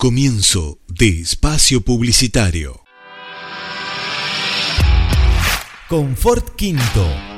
Comienzo de espacio publicitario. Confort Quinto.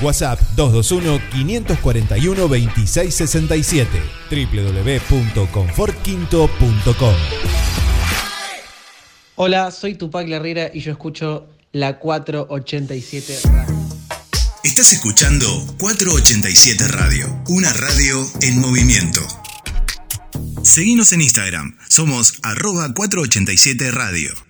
WhatsApp 221-541-2667. www.confortquinto.com Hola, soy Tupac Herrera y yo escucho la 487 Radio. Estás escuchando 487 Radio, una radio en movimiento. Seguimos en Instagram, somos arroba 487 Radio.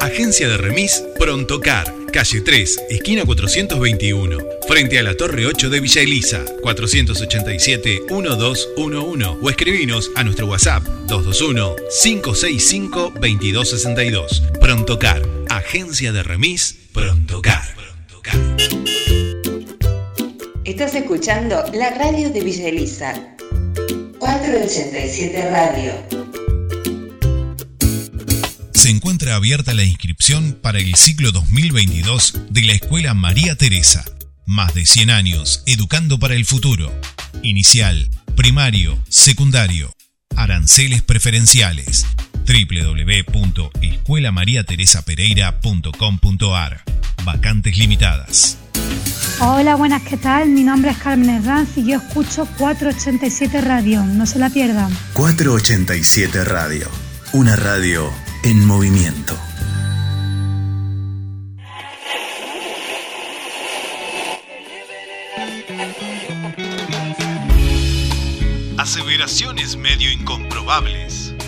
agencia de remis Prontocar, calle 3, esquina 421, frente a la Torre 8 de Villa Elisa, 487-1211 o escribinos a nuestro WhatsApp 221-565-2262. Prontocar, agencia de remis Prontocar. Estás escuchando la radio de Villa Elisa. 487 Radio. Se encuentra abierta la inscripción para el ciclo 2022 de la Escuela María Teresa. Más de 100 años educando para el futuro. Inicial, primario, secundario. Aranceles preferenciales. www.escuelamariateresapereira.com.ar Vacantes limitadas. Hola, buenas, ¿qué tal? Mi nombre es Carmen Herranz y yo escucho 487 Radio. No se la pierdan. 487 Radio. Una radio en movimiento. Aseveraciones medio incomprobables.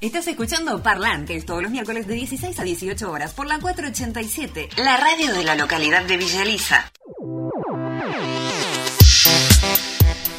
Estás escuchando Parlantes todos los miércoles de 16 a 18 horas por la 487, la radio de la localidad de Villa Elisa.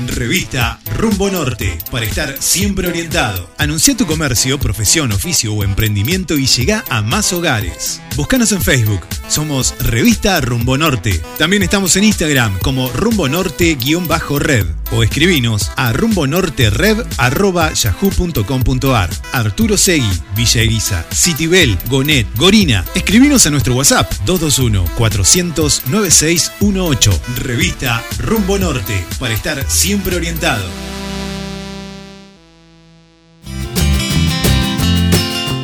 Revista Rumbo Norte, para estar siempre orientado. Anuncia tu comercio, profesión, oficio o emprendimiento y llega a más hogares. Búscanos en Facebook, somos Revista Rumbo Norte. También estamos en Instagram como Rumbo Norte-Red o escribinos a rumbonorterev.yahoo.com.ar Arturo Segui, Villa Elisa, Citibel, Gonet, Gorina. Escribinos a nuestro WhatsApp 221-400-9618. Revista Rumbo Norte, para estar siempre orientado.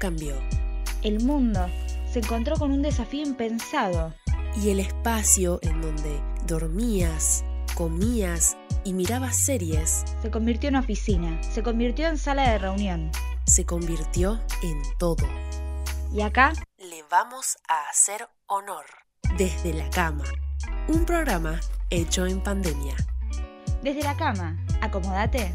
cambió. El mundo se encontró con un desafío impensado. Y el espacio en donde dormías, comías y mirabas series se convirtió en oficina, se convirtió en sala de reunión, se convirtió en todo. Y acá le vamos a hacer honor. Desde la cama, un programa hecho en pandemia. Desde la cama, acomódate.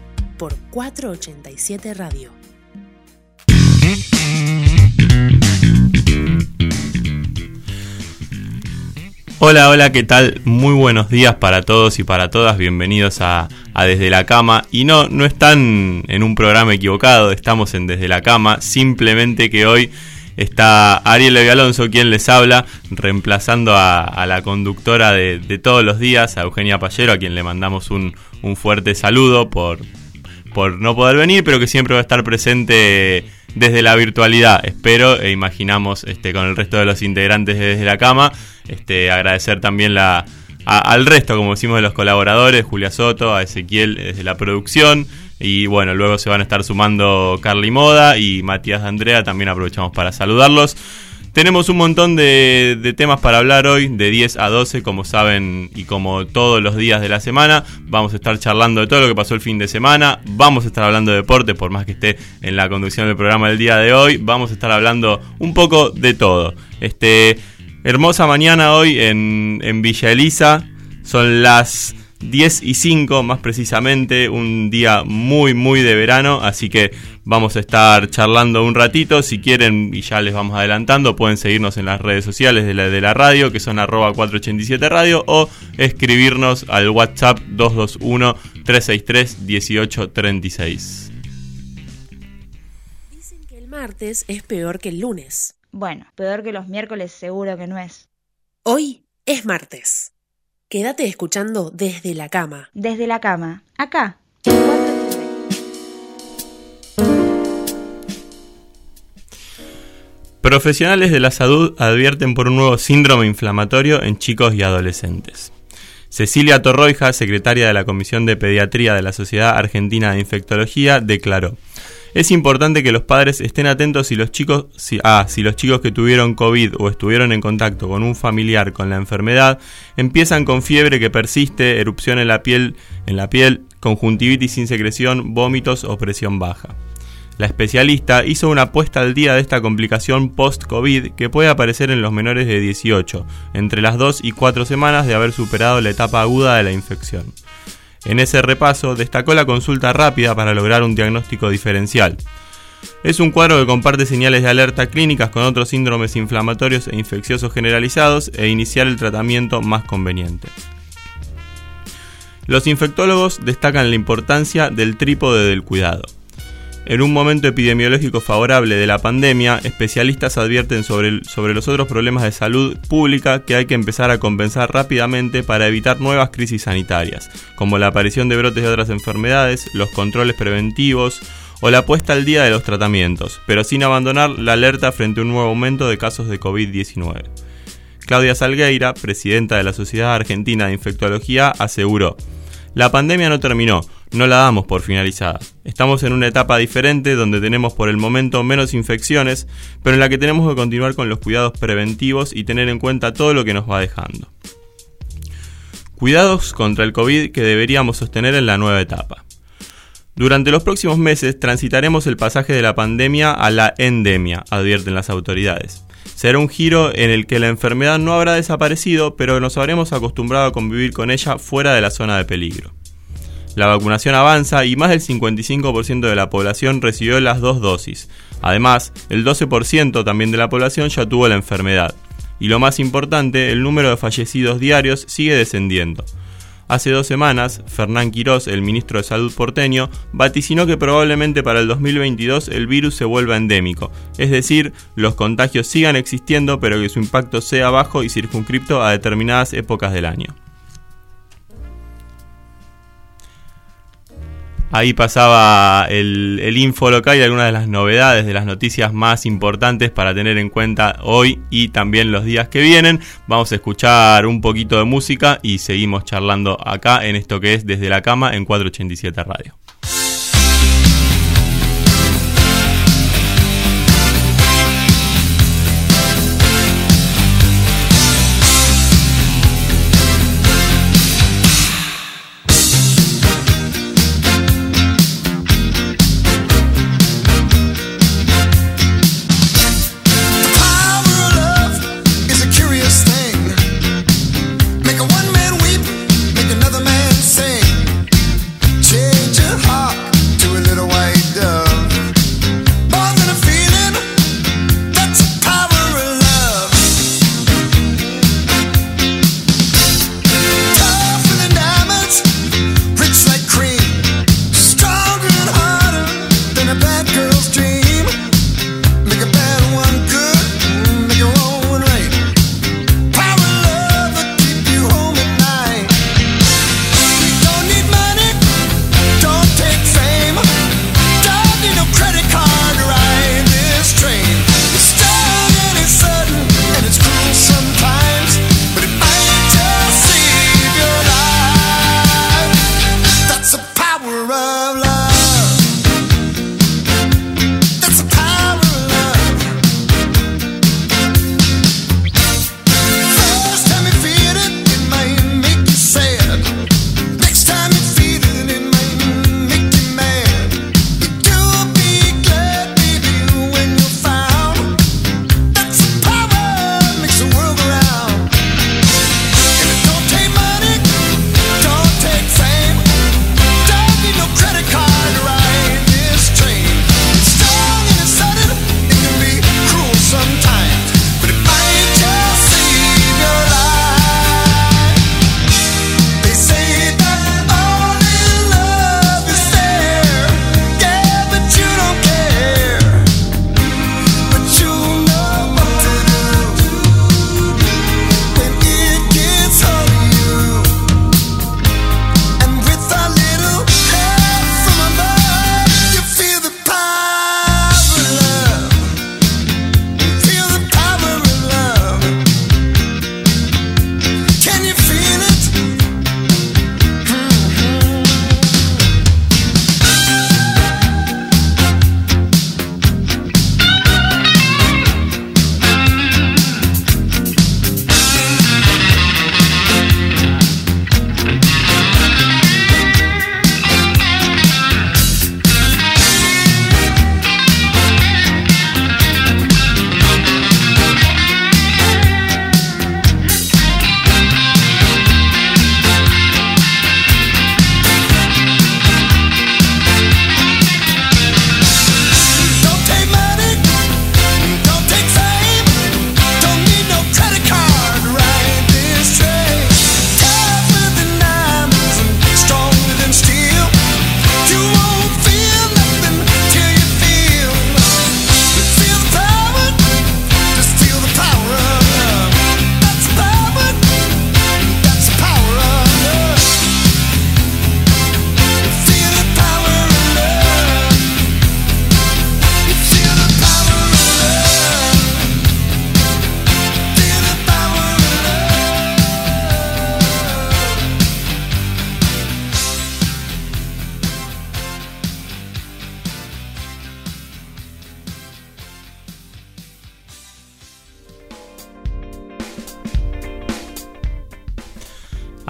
por 487 Radio. Hola, hola, ¿qué tal? Muy buenos días para todos y para todas. Bienvenidos a, Desde la Cama. Y no, no están en un programa equivocado, estamos en Desde la Cama. Simplemente que hoy está Ariel Levi Alonso quien les habla, reemplazando a, la conductora de, de todos los días, a Eugenia Pallero, a quien le mandamos un, un fuerte saludo por, por no poder venir, pero que siempre va a estar presente desde la virtualidad, espero e imaginamos este, con el resto de los integrantes de desde la cama. Este, agradecer también la, a- al resto, como decimos, de los colaboradores, Julia Soto, a Ezequiel desde la producción. Y bueno, luego se van a estar sumando Carly Moda y Matías Andrea, también aprovechamos para saludarlos. Tenemos un montón de, temas para hablar hoy, de 10 a 12, como saben, y como todos los días de la semana. Vamos a estar charlando de todo lo que pasó el fin de semana. Vamos a estar hablando de deporte, por más que esté en la conducción del programa del día de hoy. Vamos a estar hablando un poco de todo. Este, hermosa mañana hoy en Villa Elisa. Son las 10 y 5 más precisamente, un día muy muy de verano, así que vamos a estar charlando un ratito, si quieren y ya les vamos adelantando, pueden seguirnos en las redes sociales de la, de la radio, que son arroba 487 radio, o escribirnos al WhatsApp 221 363 1836. Dicen que el martes es peor que el lunes. Bueno, peor que los miércoles seguro que no es. Hoy es martes. Quédate escuchando desde la cama. Desde la cama, acá, en 487. Profesionales de la salud advierten por un nuevo síndrome inflamatorio en chicos y adolescentes. Cecilia Torroija, secretaria de la Comisión de Pediatría de la Sociedad Argentina de Infectología, declaró: Es importante que los padres estén atentos si los chicos, ah, si los chicos que tuvieron COVID o estuvieron en contacto con un familiar con la enfermedad empiezan con fiebre que persiste, erupción en la piel, en la piel, conjuntivitis sin secreción, vómitos o presión baja. La especialista hizo una puesta al día de esta complicación post-COVID que puede aparecer en los menores de 18, entre las 2 y 4 semanas de haber superado la etapa aguda de la infección. En ese repaso destacó la consulta rápida para lograr un diagnóstico diferencial. Es un cuadro que comparte señales de alerta clínicas con otros síndromes inflamatorios e infecciosos generalizados e iniciar el tratamiento más conveniente. Los infectólogos destacan la importancia del trípode del cuidado. En un momento epidemiológico favorable de la pandemia, especialistas advierten sobre, sobre los otros problemas de salud pública que hay que empezar a compensar rápidamente para evitar nuevas crisis sanitarias, como la aparición de brotes de otras enfermedades, los controles preventivos o la puesta al día de los tratamientos, pero sin abandonar la alerta frente a un nuevo aumento de casos de COVID-19. Claudia Salgueira, presidenta de la Sociedad Argentina de Infectología, aseguró, la pandemia no terminó, no la damos por finalizada. Estamos en una etapa diferente donde tenemos por el momento menos infecciones, pero en la que tenemos que continuar con los cuidados preventivos y tener en cuenta todo lo que nos va dejando. Cuidados contra el COVID que deberíamos sostener en la nueva etapa. Durante los próximos meses transitaremos el pasaje de la pandemia a la endemia, advierten las autoridades. Será un giro en el que la enfermedad no habrá desaparecido, pero nos habremos acostumbrado a convivir con ella fuera de la zona de peligro. La vacunación avanza y más del 55% de la población recibió las dos dosis. Además, el 12% también de la población ya tuvo la enfermedad. Y lo más importante, el número de fallecidos diarios sigue descendiendo. Hace dos semanas, Fernán Quirós, el ministro de Salud porteño, vaticinó que probablemente para el 2022 el virus se vuelva endémico, es decir, los contagios sigan existiendo pero que su impacto sea bajo y circunscripto a determinadas épocas del año. Ahí pasaba el, el info local y algunas de las novedades de las noticias más importantes para tener en cuenta hoy y también los días que vienen. Vamos a escuchar un poquito de música y seguimos charlando acá en esto que es Desde la Cama en 487 Radio.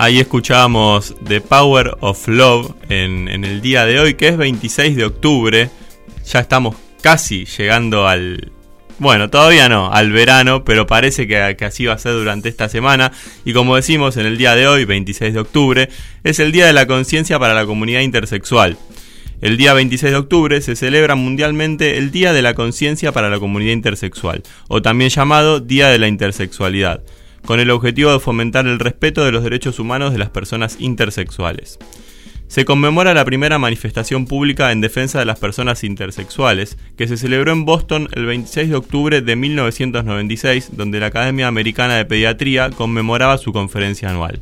Ahí escuchábamos The Power of Love en, el día de hoy, que es 26 de octubre. Ya estamos casi llegando al... Bueno, todavía no, al verano, pero parece que, que, así va a ser durante esta semana. Y como decimos, en el día de hoy, 26 de octubre, es el Día de la Conciencia para la Comunidad Intersexual. El día 26 de octubre se celebra mundialmente el Día de la Conciencia para la Comunidad Intersexual, o también llamado Día de la Intersexualidad con el objetivo de fomentar el respeto de los derechos humanos de las personas intersexuales. Se conmemora la primera manifestación pública en defensa de las personas intersexuales, que se celebró en Boston el 26 de octubre de 1996, donde la Academia Americana de Pediatría conmemoraba su conferencia anual.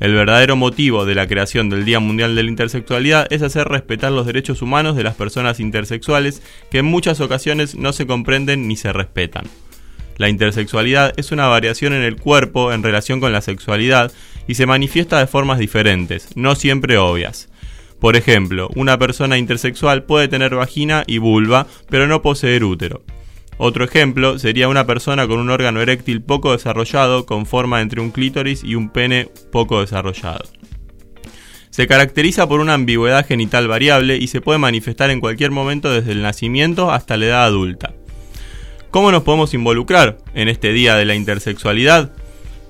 El verdadero motivo de la creación del Día Mundial de la Intersexualidad es hacer respetar los derechos humanos de las personas intersexuales que en muchas ocasiones no se comprenden ni se respetan. La intersexualidad es una variación en el cuerpo en relación con la sexualidad y se manifiesta de formas diferentes, no siempre obvias. Por ejemplo, una persona intersexual puede tener vagina y vulva, pero no poseer útero. Otro ejemplo sería una persona con un órgano eréctil poco desarrollado con forma entre un clítoris y un pene poco desarrollado. Se caracteriza por una ambigüedad genital variable y se puede manifestar en cualquier momento desde el nacimiento hasta la edad adulta. ¿Cómo nos podemos involucrar en este día de la intersexualidad?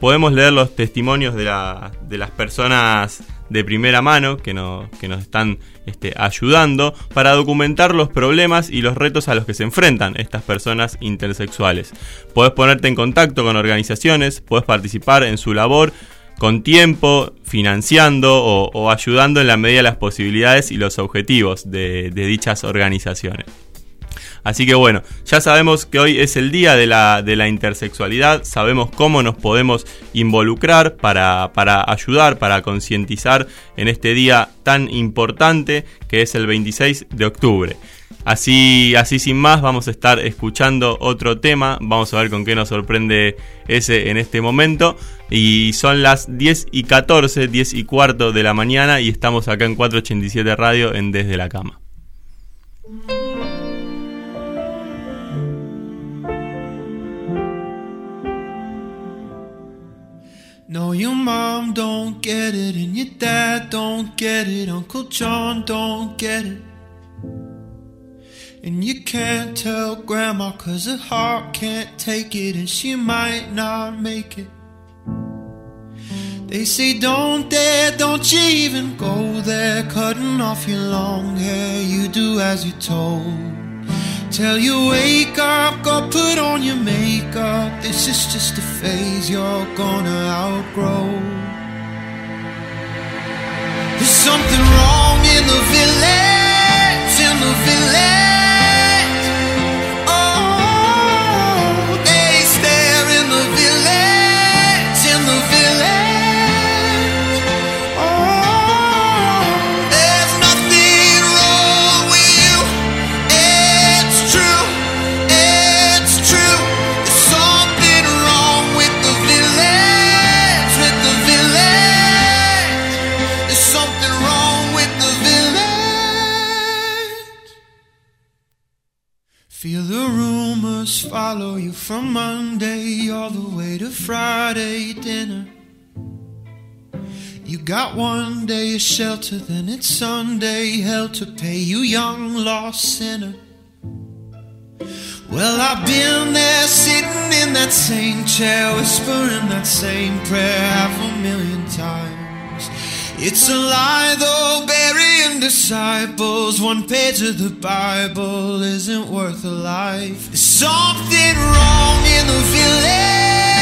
Podemos leer los testimonios de, la, de las personas de primera mano que, no, que nos están este, ayudando para documentar los problemas y los retos a los que se enfrentan estas personas intersexuales. Puedes ponerte en contacto con organizaciones, puedes participar en su labor con tiempo, financiando o, ayudando en la medida de las posibilidades y los objetivos de dichas organizaciones. Así que bueno, ya sabemos que hoy es el día de la, de la intersexualidad, sabemos cómo nos podemos involucrar para, para ayudar, para concientizar en este día tan importante que es el 26 de octubre. Así, así sin más, vamos a estar escuchando otro tema. Vamos a ver con qué nos sorprende ese en este momento. Y son las 10 y 14, 10 y cuarto de la mañana y estamos acá en 487 Radio en Desde la Cama. No, your mom don't get it, and your dad don't get it, Uncle John don't get it. And you can't tell grandma cause her heart can't take it, and she might not make it. They say don't dare, don't you even go there, cutting off your long hair, you do as you're told. Tell you wake up, go put on your makeup. This is just a phase you're gonna outgrow. There's something wrong in the village, in the village. Rumors follow you from Monday all the way to Friday dinner. You got one day of shelter, then it's Sunday hell to pay, you young lost sinner. Well, I've been there sitting in that same chair, whispering that same prayer half a million times. It's a lie, though, burying disciples. One page of the Bible isn't worth a life. There's something wrong in the village,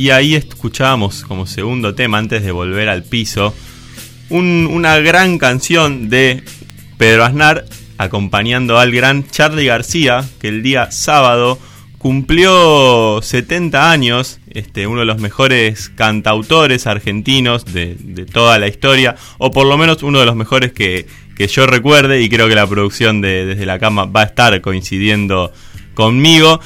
Y ahí escuchábamos como segundo tema, antes de volver al piso, un, una gran canción de Pedro Aznar acompañando al gran Charlie García, que el día sábado cumplió 70 años, este, uno de los mejores cantautores argentinos de, de, toda la historia, o por lo menos uno de los mejores que, que yo recuerde, y creo que la producción de Desde la Cama va a estar coincidiendo conmigo.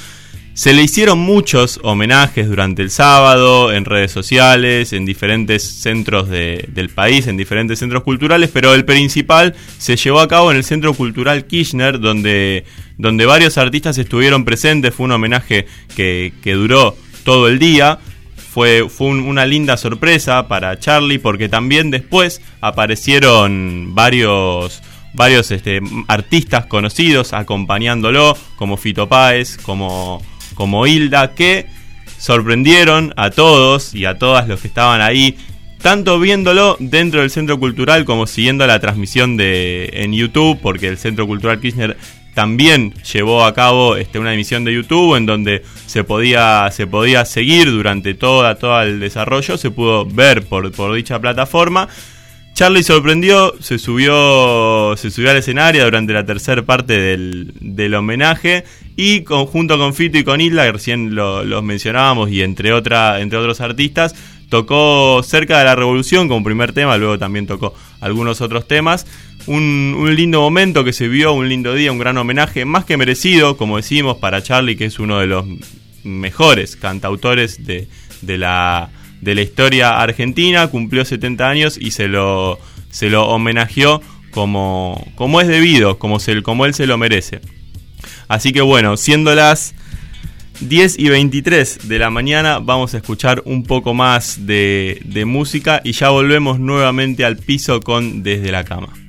Se le hicieron muchos homenajes durante el sábado en redes sociales, en diferentes centros de- del país, en diferentes centros culturales, pero el principal se llevó a cabo en el Centro Cultural Kirchner, donde, donde varios artistas estuvieron presentes. Fue un homenaje que, que duró todo el día. Fue, fue un- una linda sorpresa para Charlie porque también después aparecieron varios varios este, artistas conocidos acompañándolo, como Fito Páez, como, como Hilda, que sorprendieron a todos y a todas los que estaban ahí, tanto viéndolo dentro del Centro Cultural como siguiendo la transmisión de, en YouTube, porque el Centro Cultural Kirchner también llevó a cabo este, una emisión de YouTube en donde se podía, se podía seguir durante toda, todo el desarrollo, se pudo ver por, por dicha plataforma. Charlie sorprendió, se subió, se subió al escenario durante la tercera parte del, del homenaje y junto con Fito y con Isla, que recién lo- los mencionábamos y entre, otra, entre otros artistas, tocó Cerca de la Revolución como primer tema, luego también tocó algunos otros temas. Un, un lindo momento que se vio, un lindo día, un gran homenaje, más que merecido, como decimos, para Charlie, que es uno de los mejores cantautores de, de la, de la historia argentina, cumplió 70 años y se lo, se lo homenajeó como, como es debido, como, como él se lo merece. Así que bueno, siendo las 10 y 23 de la mañana, vamos a escuchar un poco más de, de música y ya volvemos nuevamente al piso con Desde la Cama.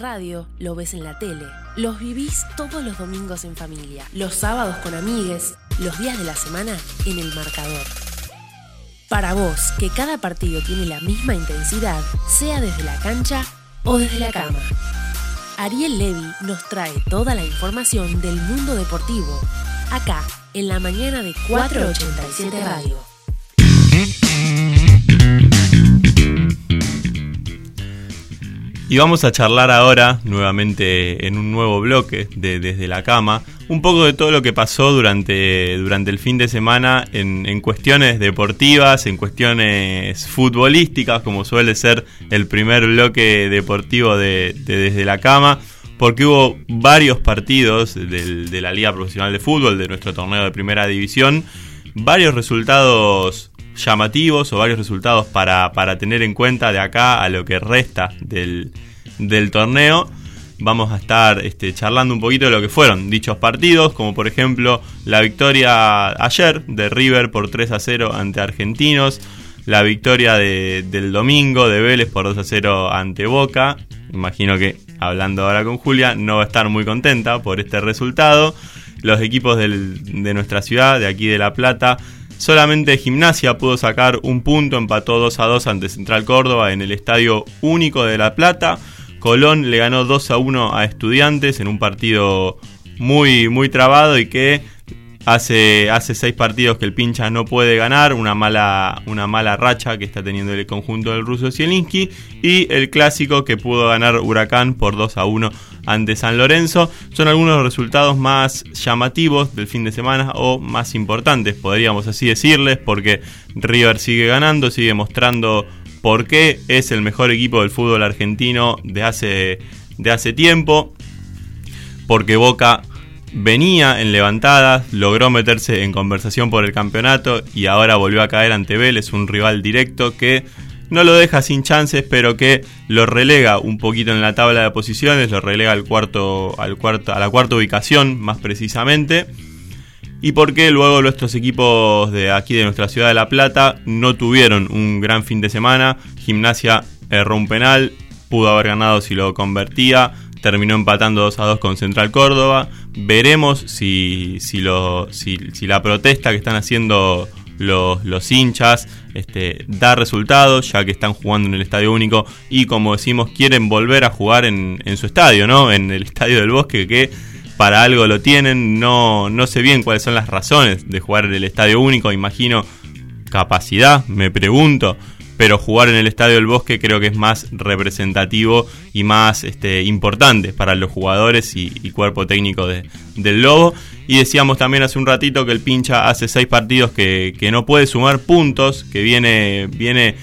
Radio, lo ves en la tele, los vivís todos los domingos en familia, los sábados con amigues, los días de la semana en el marcador. Para vos, que cada partido tiene la misma intensidad, sea desde la cancha o desde la cama. Ariel Levy nos trae toda la información del mundo deportivo, acá, en la mañana de 487 Radio. Y vamos a charlar ahora, nuevamente en un nuevo bloque de Desde la Cama, un poco de todo lo que pasó durante, durante el fin de semana en, cuestiones deportivas, en cuestiones futbolísticas, como suele ser el primer bloque deportivo de, de Desde la Cama, porque hubo varios partidos del- de la Liga Profesional de Fútbol, de nuestro torneo de Primera División, varios resultados llamativos o varios resultados para, para tener en cuenta de acá a lo que resta del, del torneo. Vamos a estar este, charlando un poquito de lo que fueron dichos partidos, como por ejemplo la victoria ayer de River por 3 a 0 ante Argentinos, la victoria de- del domingo de Vélez por 2 a 0 ante Boca. Imagino que hablando ahora con Julia no va a estar muy contenta por este resultado. Los equipos del- de nuestra ciudad, de aquí de La Plata, Solamente Gimnasia pudo sacar un punto, empató 2 a 2 ante Central Córdoba en el Estadio Único de La Plata. Colón le ganó 2 a 1 a Estudiantes en un partido muy, muy trabado y que hace, hace seis partidos que el pincha no puede ganar, una mala, una mala racha que está teniendo el conjunto del ruso Zielinski y el clásico que pudo ganar Huracán por 2 a 1 ante San Lorenzo. Son algunos de los resultados más llamativos del fin de semana o más importantes, podríamos así decirles, porque River sigue ganando, sigue mostrando por qué es el mejor equipo del fútbol argentino de hace, de hace tiempo, porque Boca venía en levantadas, logró meterse en conversación por el campeonato y ahora volvió a caer ante Vélez, un rival directo que no lo deja sin chances, pero que lo relega un poquito en la tabla de posiciones, lo relega al cuarto, al cuarto, a la cuarta ubicación, más precisamente. Y porque luego nuestros equipos de aquí de nuestra ciudad de La Plata no tuvieron un gran fin de semana. Gimnasia erró un penal, pudo haber ganado si lo convertía, terminó empatando 2 a 2 con Central Córdoba. Veremos si, si, la protesta que están haciendo los, los hinchas este, da resultados, ya que están jugando en el Estadio Único y como decimos, quieren volver a jugar en, en su estadio, ¿no? En el Estadio del Bosque, que para algo lo tienen, no, no sé bien cuáles son las razones de jugar en el Estadio Único, imagino capacidad, me pregunto, pero jugar en el Estadio del Bosque creo que es más representativo y más este, importante para los jugadores y, cuerpo técnico de, del Lobo. Y decíamos también hace un ratito que el pincha hace seis partidos que, que no puede sumar puntos, que viene, viene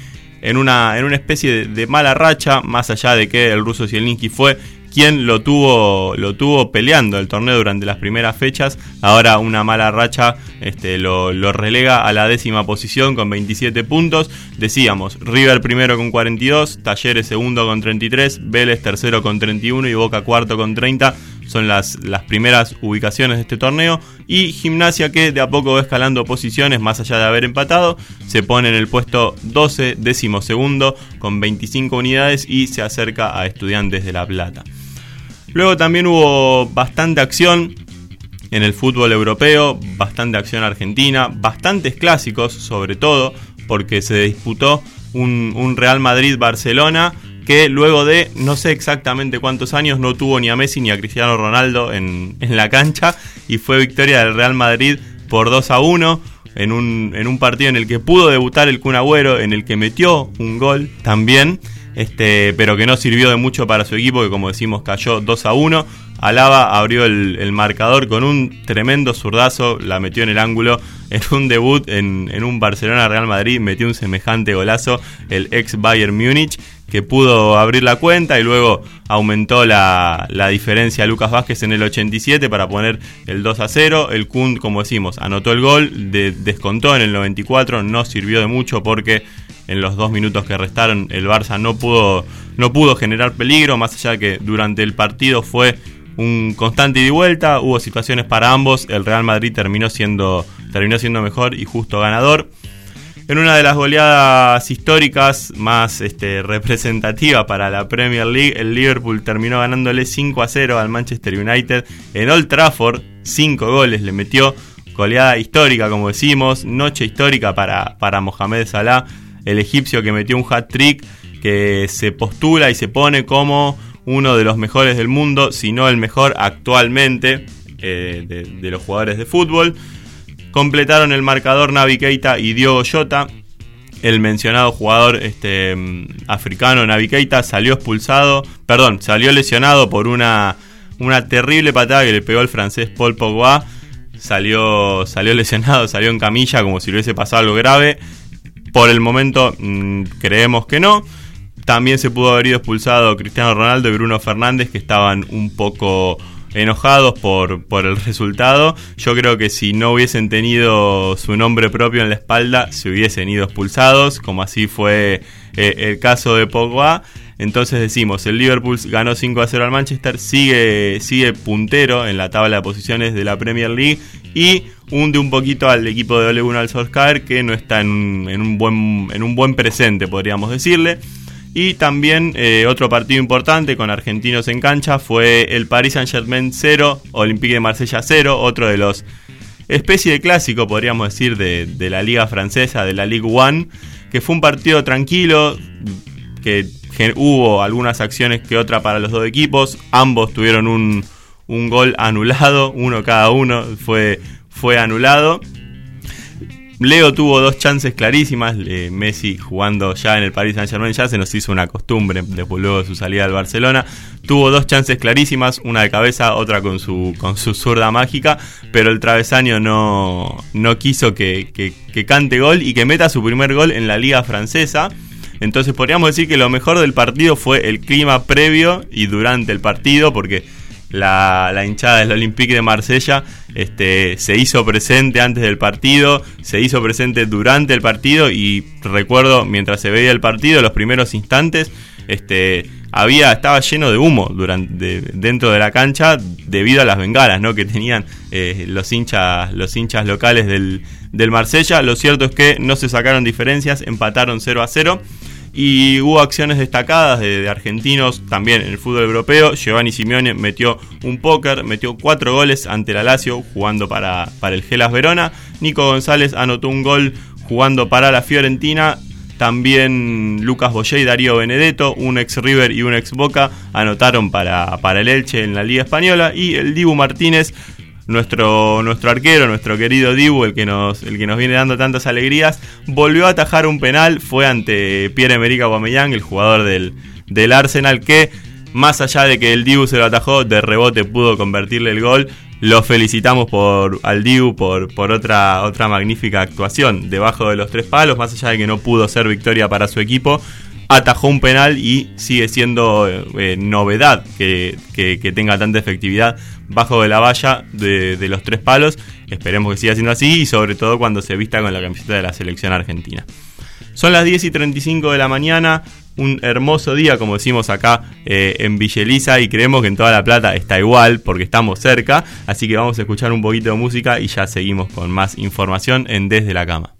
en, una, en una especie de, de mala racha, más allá de que el ruso Zielinski fue quien lo tuvo, lo tuvo peleando el torneo durante las primeras fechas. Ahora una mala racha este, lo, relega a la décima posición con 27 puntos. Decíamos, River primero con 42, Talleres segundo con 33, Vélez tercero con 31 y Boca cuarto con 30. Son las, las primeras ubicaciones de este torneo. Y Gimnasia que de a poco va escalando posiciones más allá de haber empatado. Se pone en el puesto 12, décimo segundo con 25 unidades y se acerca a Estudiantes de La Plata. Luego también hubo bastante acción en el fútbol europeo, bastante acción argentina, bastantes clásicos sobre todo, porque se disputó un, Real Madrid-Barcelona que luego de no sé exactamente cuántos años no tuvo ni a Messi ni a Cristiano Ronaldo en, en la cancha y fue victoria del Real Madrid por 2 a 1 en un, en un partido en el que pudo debutar el Kun Agüero, en el que metió un gol también este, pero que no sirvió de mucho para su equipo, que como decimos cayó 2 a 1. Alaba abrió el, marcador con un tremendo zurdazo, la metió en el ángulo en un debut en, un Barcelona-Real Madrid, metió un semejante golazo el ex Bayern Múnich que pudo abrir la cuenta y luego aumentó la, la diferencia a Lucas Vázquez en el 87 para poner el 2 a 0. El Kun, como decimos, anotó el gol, de- descontó en el 94, no sirvió de mucho porque en los dos minutos que restaron el Barça no pudo, no pudo generar peligro, más allá que durante el partido fue un constante ida y vuelta, hubo situaciones para ambos, el Real Madrid terminó siendo, terminó siendo mejor y justo ganador. En una de las goleadas históricas más este, representativa para la Premier League, el Liverpool terminó ganándole 5 a 0 al Manchester United en Old Trafford. 5 goles le metió. Goleada histórica, como decimos. Noche histórica para, para Mohamed Salah, el egipcio que metió un hat-trick que se postula y se pone como uno de los mejores del mundo, si no el mejor actualmente eh, de, de los jugadores de fútbol. Completaron el marcador Navi Keita y Diogo Jota. el mencionado jugador este, mm, africano Navi Keita salió expulsado, perdón, salió lesionado por una, una terrible patada que le pegó el francés Paul Pogba. Salió, salió lesionado, salió en camilla como si le hubiese pasado algo grave. Por el momento mm, creemos que no. También se pudo haber ido expulsado Cristiano Ronaldo y Bruno Fernández que estaban un poco enojados por, por el resultado. Yo creo que si no hubiesen tenido su nombre propio en la espalda, se hubiesen ido expulsados, como así fue eh, el caso de Pogba. Entonces decimos, el Liverpool ganó 5 a 0 al Manchester, sigue, sigue puntero en la tabla de posiciones de la Premier League y hunde un poquito al equipo de Ole Gunnar Solskjaer que no está en en un, buen, en un buen presente, podríamos decirle. Y también eh, otro partido importante con argentinos en cancha fue el Paris Saint Germain 0, Olympique de Marsella 0, otro de los especie de clásico, podríamos decir, de, de la liga francesa, de la Ligue 1, que fue un partido tranquilo, que hubo algunas acciones que otra para los dos equipos, ambos tuvieron un, un gol anulado, uno cada uno fue, fue anulado. Leo tuvo dos chances clarísimas, Messi jugando ya en el Paris Saint Germain ya se nos hizo una costumbre después luego de su salida al Barcelona, tuvo dos chances clarísimas, una de cabeza, otra con su, con su zurda mágica, pero el travesaño no, no quiso que- que cante gol y que meta su primer gol en la liga francesa. Entonces podríamos decir que lo mejor del partido fue el clima previo y durante el partido, porque la, hinchada del Olympique de Marsella este, se hizo presente antes del partido, se hizo presente durante el partido y recuerdo mientras se veía el partido, los primeros instantes, este, había, estaba lleno de humo durante, dentro de la cancha debido a las bengalas ¿no? que tenían eh, los, hinchas, los hinchas locales del, del Marsella. Lo cierto es que no se sacaron diferencias, empataron 0 a 0 y hubo acciones destacadas de, argentinos también en el fútbol europeo. Giovanni Simeone metió un póker, metió cuatro goles ante la Lazio jugando para, para el Gelas Verona. Nico González anotó un gol jugando para la Fiorentina. También Lucas Boyé y Darío Benedetto, un ex River y un ex Boca, anotaron para, para el Elche en la Liga Española. Y el Dibu Martínez nuestro, nuestro arquero, nuestro querido Dibu, el que, nos, el que nos viene dando tantas alegrías, volvió a atajar un penal, fue ante Pierre-Emerick Aubameyang, el jugador del, del Arsenal, que más allá de que el Dibu se lo atajó, de rebote pudo convertirle el gol. Lo felicitamos por al Dibu por, por otra, otra magnífica actuación debajo de los tres palos, más allá de que no pudo ser victoria para su equipo atajó un penal y sigue siendo eh, novedad que, que- tenga tanta efectividad bajo de la valla de, de los tres palos. Esperemos que siga siendo así y sobre todo cuando se vista con la camiseta de la selección argentina. Son las 10 y 35 de la mañana, un hermoso día como decimos acá eh, en Villeliza y creemos que en toda La Plata está igual porque estamos cerca, así que vamos a escuchar un poquito de música y ya seguimos con más información en Desde la Cama.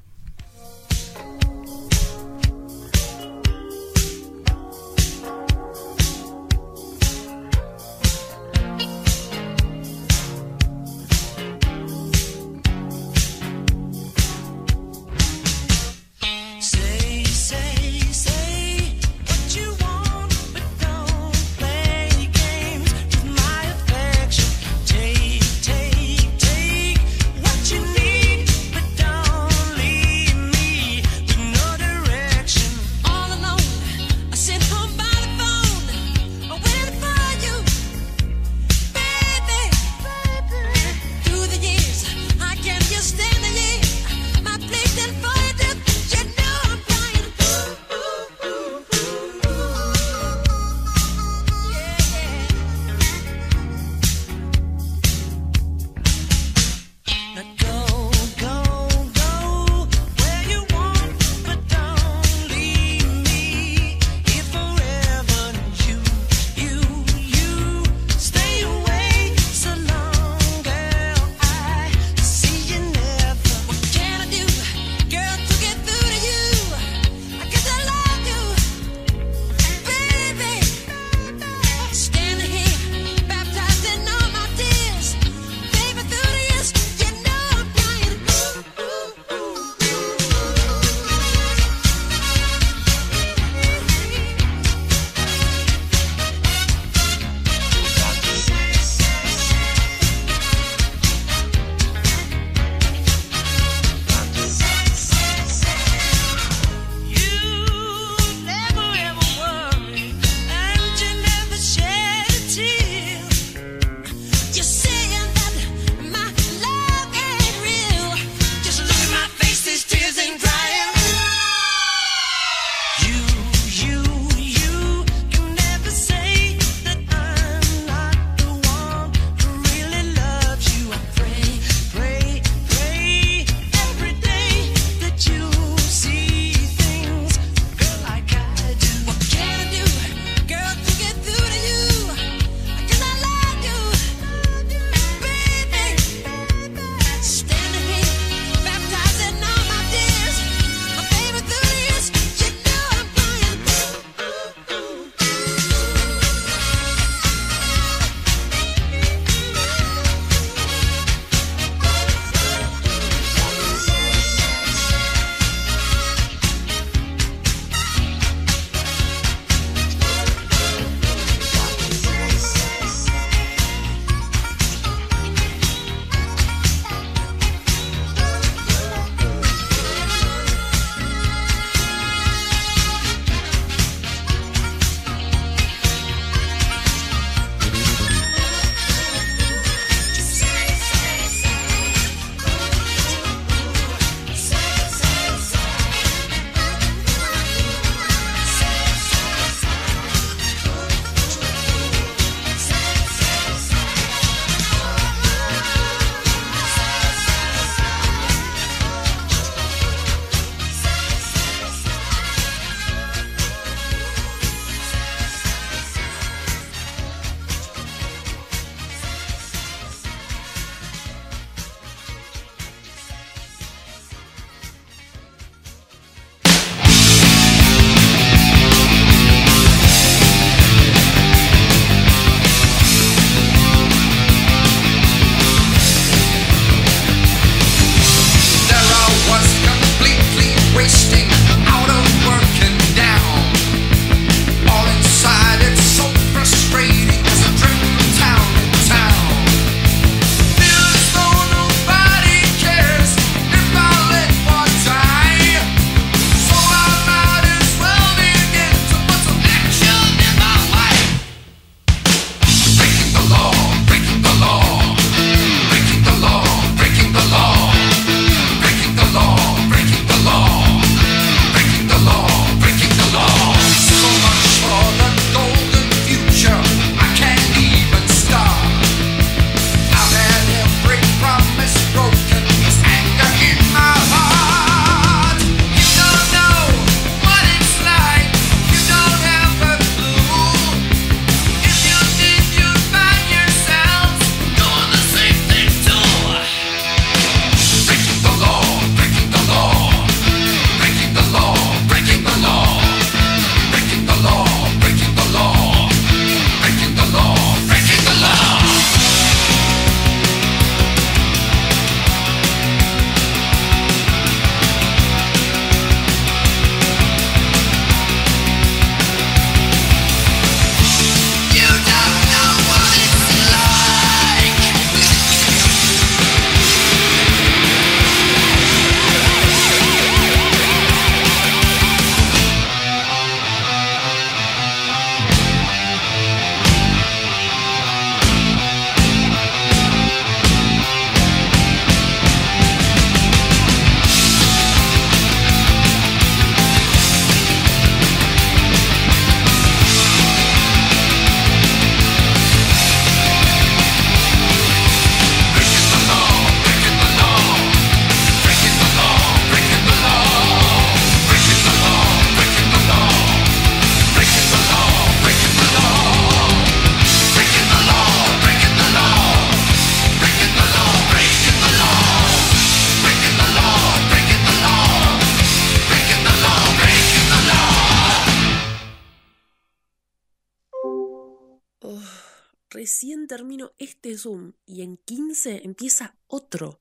Este Zoom y en 15 empieza otro.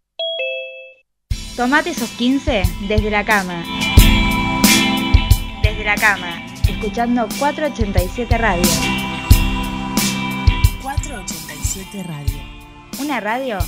Tomate esos 15 desde la cama. Desde la cama, escuchando 487 Radio. 487 Radio. Una radio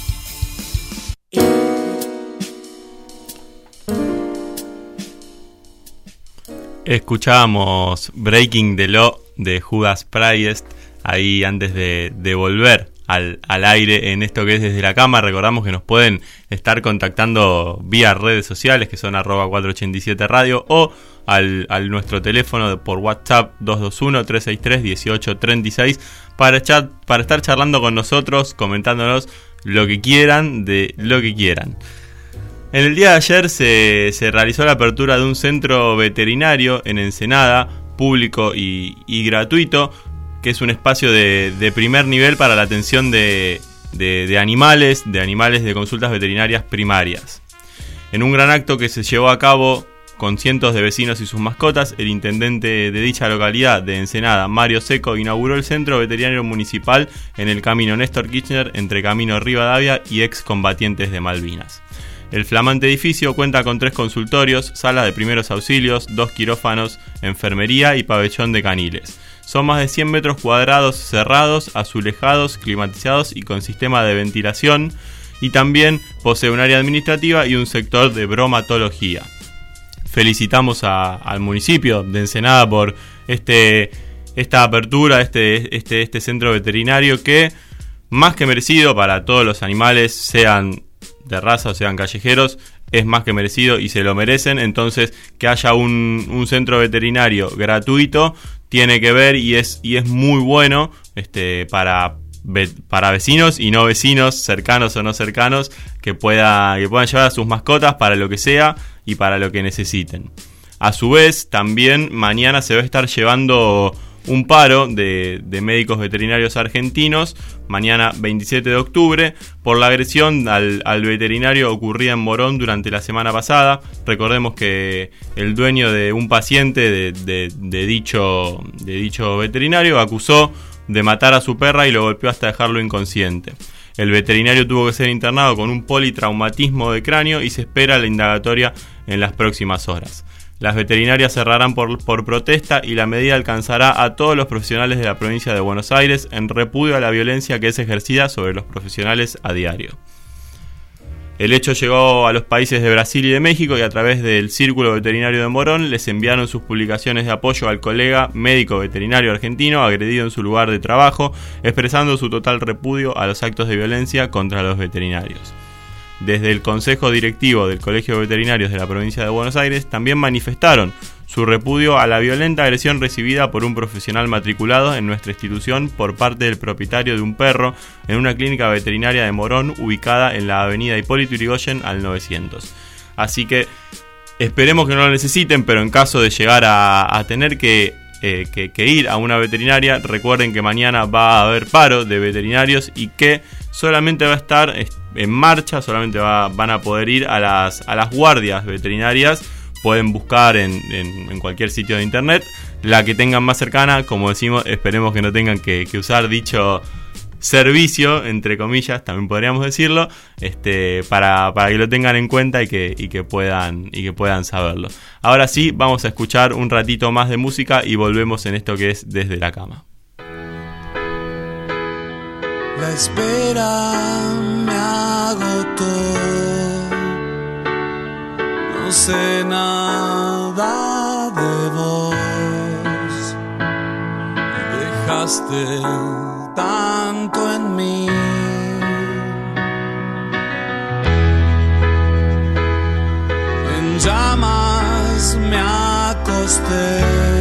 Escuchábamos Breaking the Law de Judas Priest ahí antes de, de volver al, al, aire en esto que es desde la cama. Recordamos que nos pueden estar contactando vía redes sociales que son arroba 487 radio o al, al nuestro teléfono por WhatsApp 221-363-1836 para, para estar charlando con nosotros, comentándonos lo que quieran de lo que quieran. En el día de ayer se, se, realizó la apertura de un centro veterinario en Ensenada, público y, y gratuito, que es un espacio de, primer nivel para la atención de, animales, de animales de consultas veterinarias primarias. En un gran acto que se llevó a cabo con cientos de vecinos y sus mascotas, el intendente de dicha localidad de Ensenada, Mario Seco, inauguró el centro veterinario municipal en el camino Néstor Kirchner entre Camino Rivadavia y excombatientes de Malvinas. El flamante edificio cuenta con tres consultorios, sala de primeros auxilios, dos quirófanos, enfermería y pabellón de caniles. Son más de 100 metros cuadrados cerrados, azulejados, climatizados y con sistema de ventilación. Y también posee un área administrativa y un sector de bromatología. Felicitamos al municipio de Ensenada por este, esta apertura, este, este, este centro veterinario que más que merecido para todos los animales, sean de raza o sean callejeros, es más que merecido y se lo merecen. Entonces, que haya un, un, centro veterinario gratuito tiene que ver y es, y es muy bueno este, para, para vecinos y no vecinos, cercanos o no cercanos, que, pueda, que puedan llevar a sus mascotas para lo que sea y para lo que necesiten. A su vez, también mañana se va a estar llevando un paro de, médicos veterinarios argentinos mañana 27 de octubre por la agresión al, veterinario ocurrida en Morón durante la semana pasada. Recordemos que el dueño de un paciente de dicho, de dicho veterinario acusó de matar a su perra y lo golpeó hasta dejarlo inconsciente. El veterinario tuvo que ser internado con un politraumatismo de cráneo y se espera la indagatoria en las próximas horas. Las veterinarias cerrarán por, protesta y la medida alcanzará a todos los profesionales de la provincia de Buenos Aires en repudio a la violencia que es ejercida sobre los profesionales a diario. El hecho llegó a los países de Brasil y de México y a través del Círculo Veterinario de Morón les enviaron sus publicaciones de apoyo al colega médico veterinario argentino agredido en su lugar de trabajo, expresando su total repudio a los actos de violencia contra los veterinarios. Desde el Consejo Directivo del Colegio de Veterinarios de la provincia de Buenos Aires también manifestaron su repudio a la violenta agresión recibida por un profesional matriculado en nuestra institución por parte del propietario de un perro en una clínica veterinaria de Morón ubicada en la avenida Hipólito Yrigoyen al 900. Así que esperemos que no lo necesiten, pero en caso de llegar a, a tener que, eh, que, ir a una veterinaria, recuerden que mañana va a haber paro de veterinarios y que solamente va a estar en marcha, solamente va, van a poder ir a las, a las guardias veterinarias. Pueden buscar en, en, en, cualquier sitio de internet la que tengan más cercana. Como decimos, esperemos que no tengan que, que usar dicho servicio, entre comillas, también podríamos decirlo, este, para, para, que lo tengan en cuenta y que, y, que puedan, y que puedan saberlo. Ahora sí, vamos a escuchar un ratito más de música y volvemos en esto que es desde la cama. La espera me agotó. No sé nada de vos. Dejaste tanto en mí. En llamas me acosté.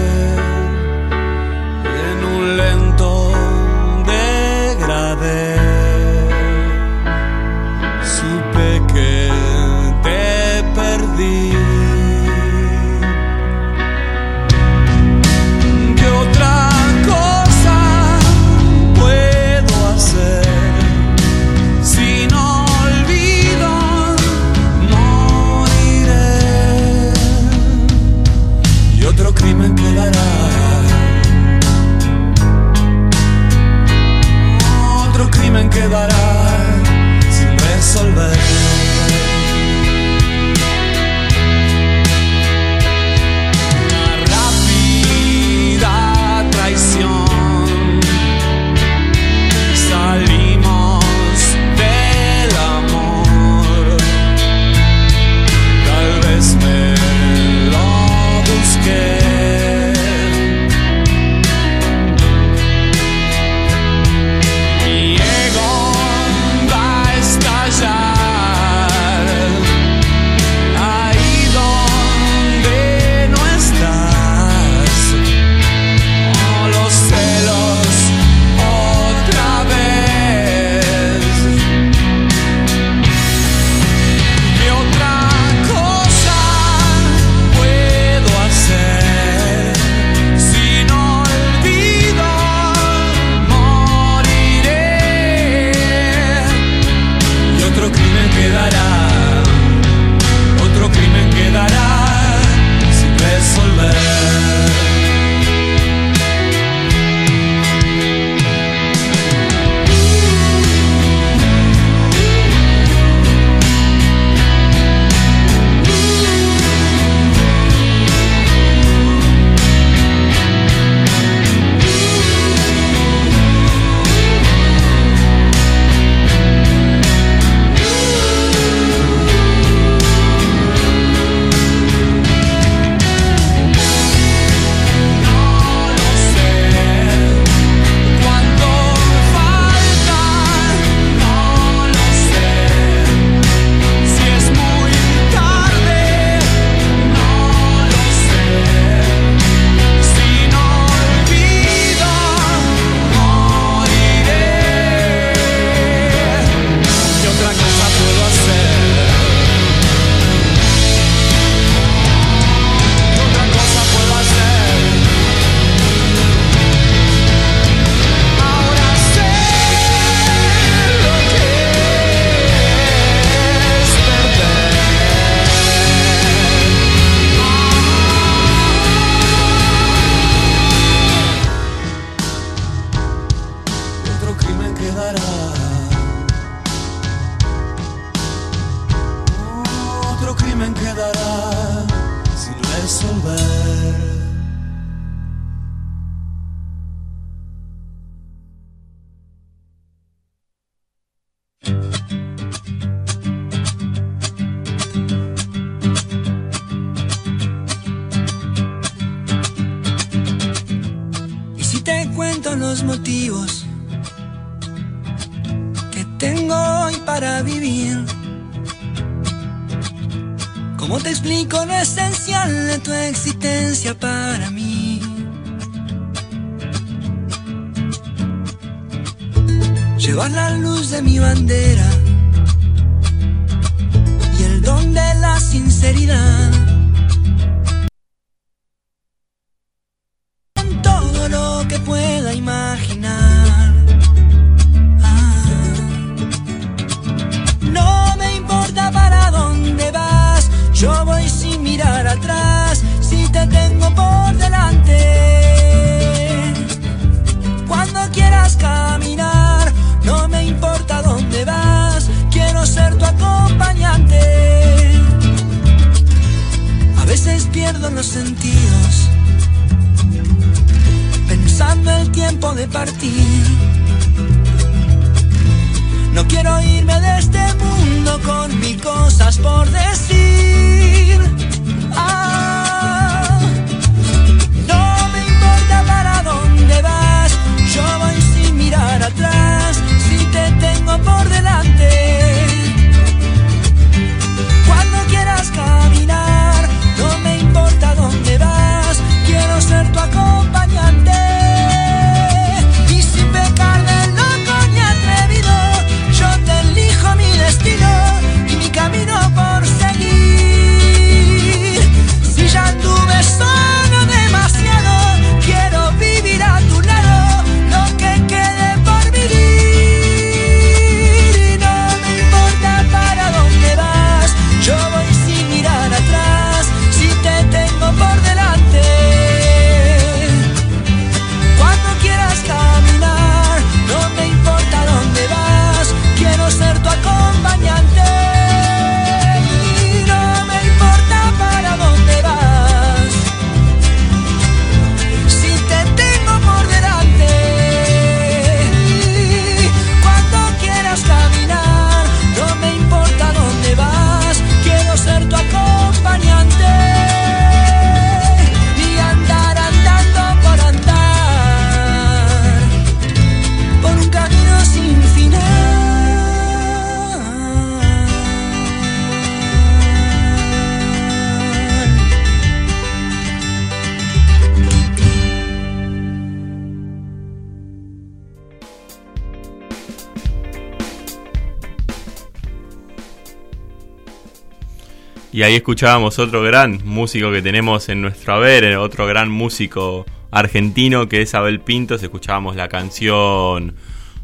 Escuchábamos otro gran músico que tenemos en nuestro haber, otro gran músico argentino que es Abel Pintos. Escuchábamos la canción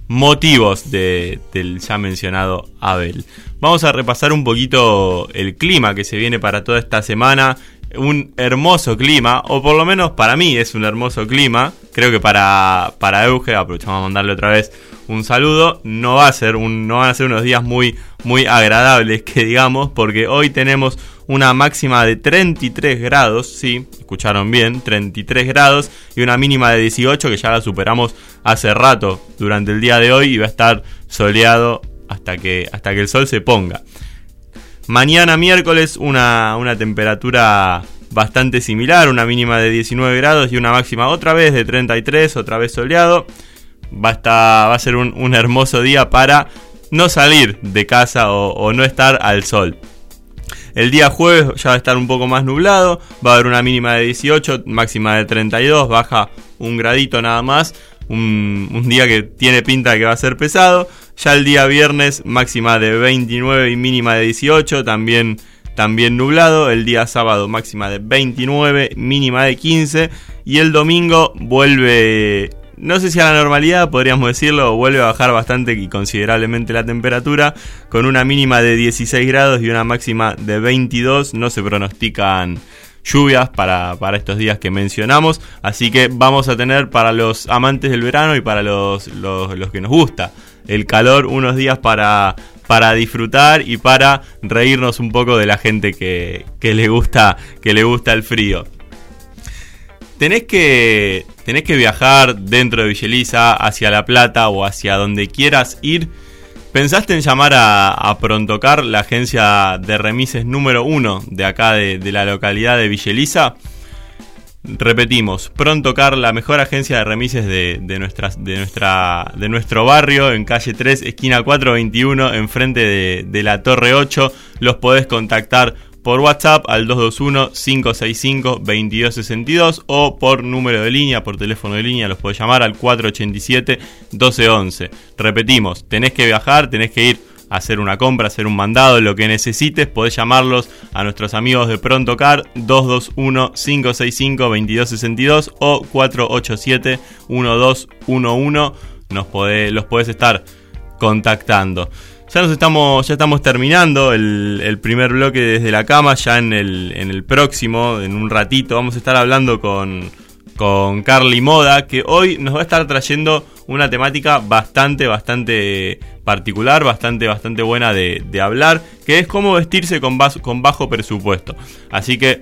Motivos de- del ya mencionado Abel. Vamos a repasar un poquito el clima que se viene para toda esta semana. Un hermoso clima, o por lo menos para mí es un hermoso clima. Creo que para, para Euge, aprovechamos a mandarle otra vez un saludo. No va a ser no van a ser unos días muy, muy agradables, que digamos, porque hoy tenemos una máxima de 33 grados, sí, escucharon bien, 33 grados, y una mínima de 18 que ya la superamos hace rato durante el día de hoy y va a estar soleado hasta que, hasta que el sol se ponga. Mañana miércoles una, una temperatura bastante similar, una mínima de 19 grados y una máxima otra vez de 33, otra vez soleado. Va a, estar- va a ser un, un hermoso día para no salir de casa o, o no estar al sol. El día jueves ya va a estar un poco más nublado, va a haber una mínima de 18, máxima de 32, baja un gradito nada más. Un, día que tiene pinta de que va a ser pesado. Ya el día viernes máxima de 29 y mínima de 18, también, también nublado. El día sábado máxima de 29, mínima de 15. Y el domingo vuelve no sé si a la normalidad, podríamos decirlo, vuelve a bajar bastante y considerablemente la temperatura, con una mínima de 16 grados y una máxima de 22. No se pronostican lluvias para, para estos días que mencionamos, así que vamos a tener para los amantes del verano y para los, los, los que nos gusta el calor, unos días para, para disfrutar y para reírnos un poco de la gente que, que le gusta que le gusta el frío. Tenés que, tenés que viajar dentro de Villeliza, hacia La Plata o hacia donde quieras ir. ¿Pensaste en llamar a, Prontocar, la agencia de remises número uno de acá de, de la localidad de Villeliza? Repetimos, Prontocar, la mejor agencia de remises de, de, nuestras, de, nuestra, de nuestro barrio, en calle 3, esquina 421, enfrente de, de la Torre 8. Los podés contactar por WhatsApp al 221-565-2262 o por número de línea, por teléfono de línea, los podés llamar al 487-1211. Repetimos, tenés que viajar, tenés que ir a hacer una compra, hacer un mandado, lo que necesites, podés llamarlos a nuestros amigos de Pronto Car 221-565-2262 o 487-1211. Nos podés, los podés estar contactando. Ya nos estamos, ya estamos terminando el, primer bloque desde la cama. Ya en el, en el próximo, en un ratito, vamos a estar hablando con, con Carly Moda, que hoy nos va a estar trayendo una temática bastante, bastante particular, bastante, bastante buena de, hablar, que es cómo vestirse con, bajo, con bajo presupuesto. Así que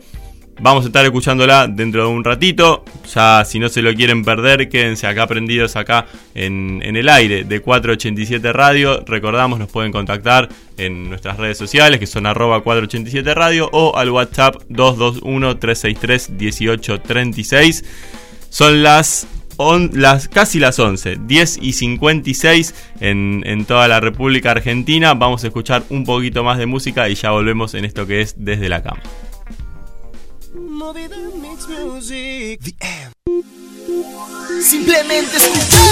Vamos a estar escuchándola dentro de un ratito. Ya si no se lo quieren perder, quédense acá prendidos acá en, el aire de 487 Radio. Recordamos, nos pueden contactar en nuestras redes sociales que son arroba 487 Radio o al WhatsApp 221-363-1836. Son las, on, las casi las 11, 10 y 56 en, en toda la República Argentina. Vamos a escuchar un poquito más de música y ya volvemos en esto que es Desde la Cama. Movida Mix Music. The M. Simplemente escuchar.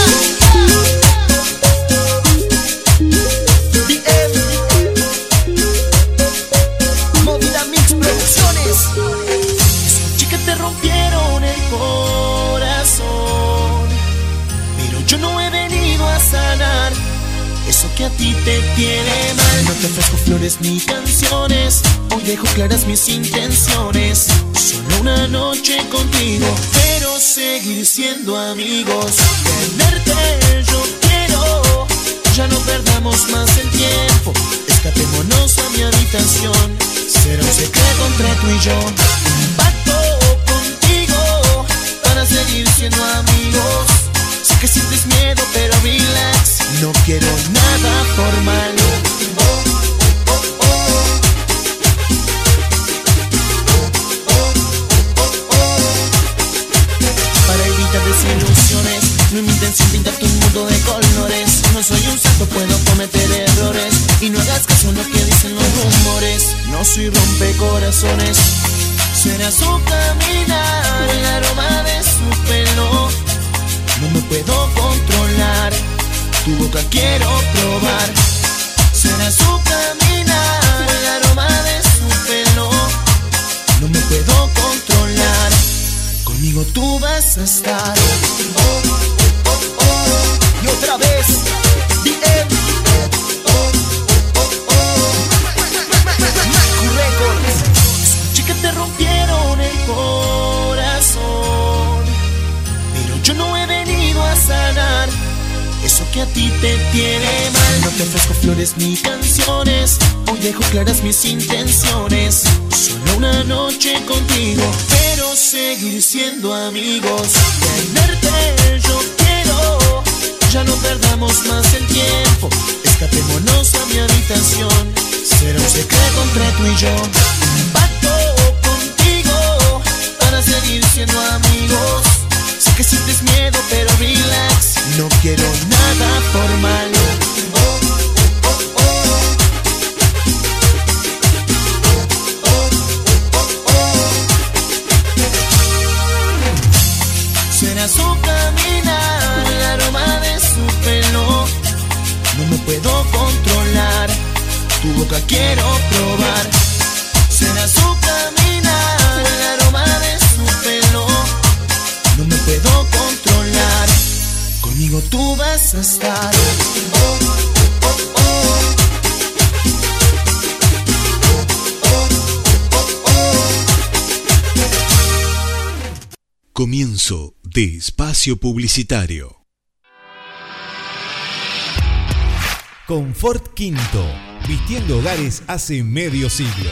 The M. Movida Mix Producciones. Escuché que te rompieron el corazón. Pero yo no he venido a sanar. Eso que a ti te tiene mal. No te ofrezco flores ni canciones. Hoy dejo claras mis intenciones. Solo una noche contigo. Pero seguir siendo amigos. Tenerte yo quiero. Ya no perdamos más el tiempo. Escapémonos a mi habitación. Será un secreto entre tú y yo. Pacto contigo Para seguir siendo amigos que sientes miedo pero relax no quiero nada formal. Para evitar desilusiones, no es mi intención pintarte un mundo de colores. No soy un santo, puedo cometer errores. Y no hagas caso a lo que dicen los rumores. No soy rompecorazones. Será su caminar, el aroma de su pelo. No me puedo controlar tu boca quiero probar. Será su caminar, el aroma de su pelo. No me puedo controlar. Conmigo tú vas a estar. Oh, oh, oh, oh. Y otra vez, DM. Oh, oh, oh. Escuché que te rompieron el corazón. Yo no he venido a sanar eso que a ti te tiene mal. No te ofrezco flores ni canciones, hoy dejo claras mis intenciones. Solo una noche contigo, pero seguir siendo amigos. Tenerte yo quiero, ya no perdamos más el tiempo. Escapémonos a mi habitación, será un secreto entre tú y yo. Un pacto contigo para seguir siendo amigos. Sé que sientes miedo, pero relax. No quiero nada formal. Oh, oh, oh. Será su caminar, el aroma de su pelo. No me puedo controlar. Tu boca quiero probar. Conmigo tú vas a estar. Oh, oh, oh. Comienzo de espacio publicitario. Confort Quinto Vistiendo hogares hace medio siglo.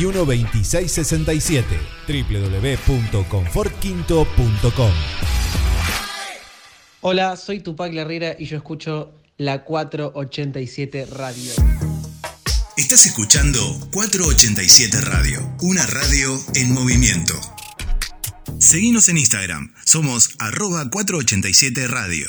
221-541-2667. www.confortquinto.com Hola, soy Tupac Herrera y yo escucho la 487 Radio. Estás escuchando 487 Radio, una radio en movimiento. Seguimos en Instagram, somos arroba 487 Radio.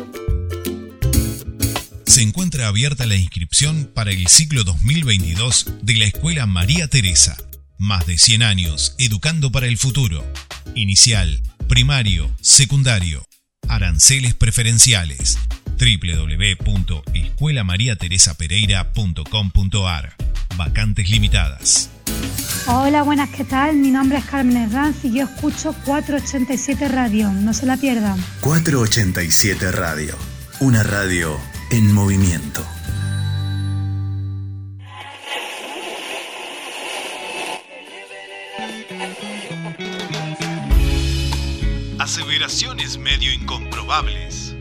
Se encuentra abierta la inscripción para el ciclo 2022 de la Escuela María Teresa. Más de 100 años educando para el futuro. Inicial, primario, secundario. Aranceles preferenciales. www.escuelamariateresapereira.com.ar Vacantes limitadas. Hola, buenas, ¿qué tal? Mi nombre es Carmen Herranz y yo escucho 487 Radio. No se la pierdan. 487 Radio. Una radio en movimiento. Aseveraciones medio incomprobables.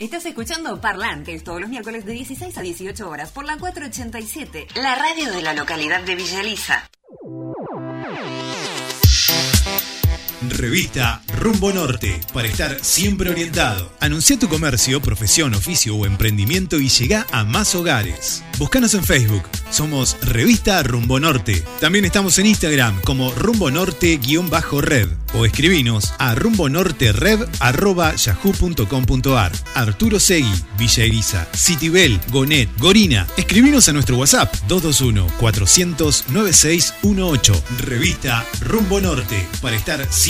Estás escuchando Parlantes todos los miércoles de 16 a 18 horas por la 487, la radio de la localidad de Villa Elisa. Revista Rumbo Norte, para estar siempre orientado. Anuncia tu comercio, profesión, oficio o emprendimiento y llega a más hogares. Búscanos en Facebook, somos Revista Rumbo Norte. También estamos en Instagram como Rumbo Norte-Red o escribinos a rumbonortered.yahoo.com.ar Arturo Segui, Villa Elisa, Citibel, Gonet, Gorina. Escribinos a nuestro WhatsApp 221-400-9618. Revista Rumbo Norte, para estar siempre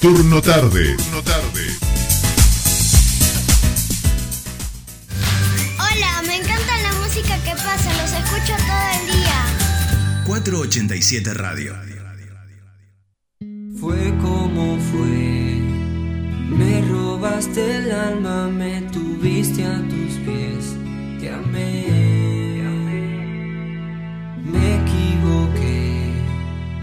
Turno tarde. Turno tarde. Hola, me encanta la música que pasa, los escucho todo el día. 487 Radio. Fue como fue. Me robaste el alma, me tuviste a tus pies. Te amé. Te amé. Me equivoqué.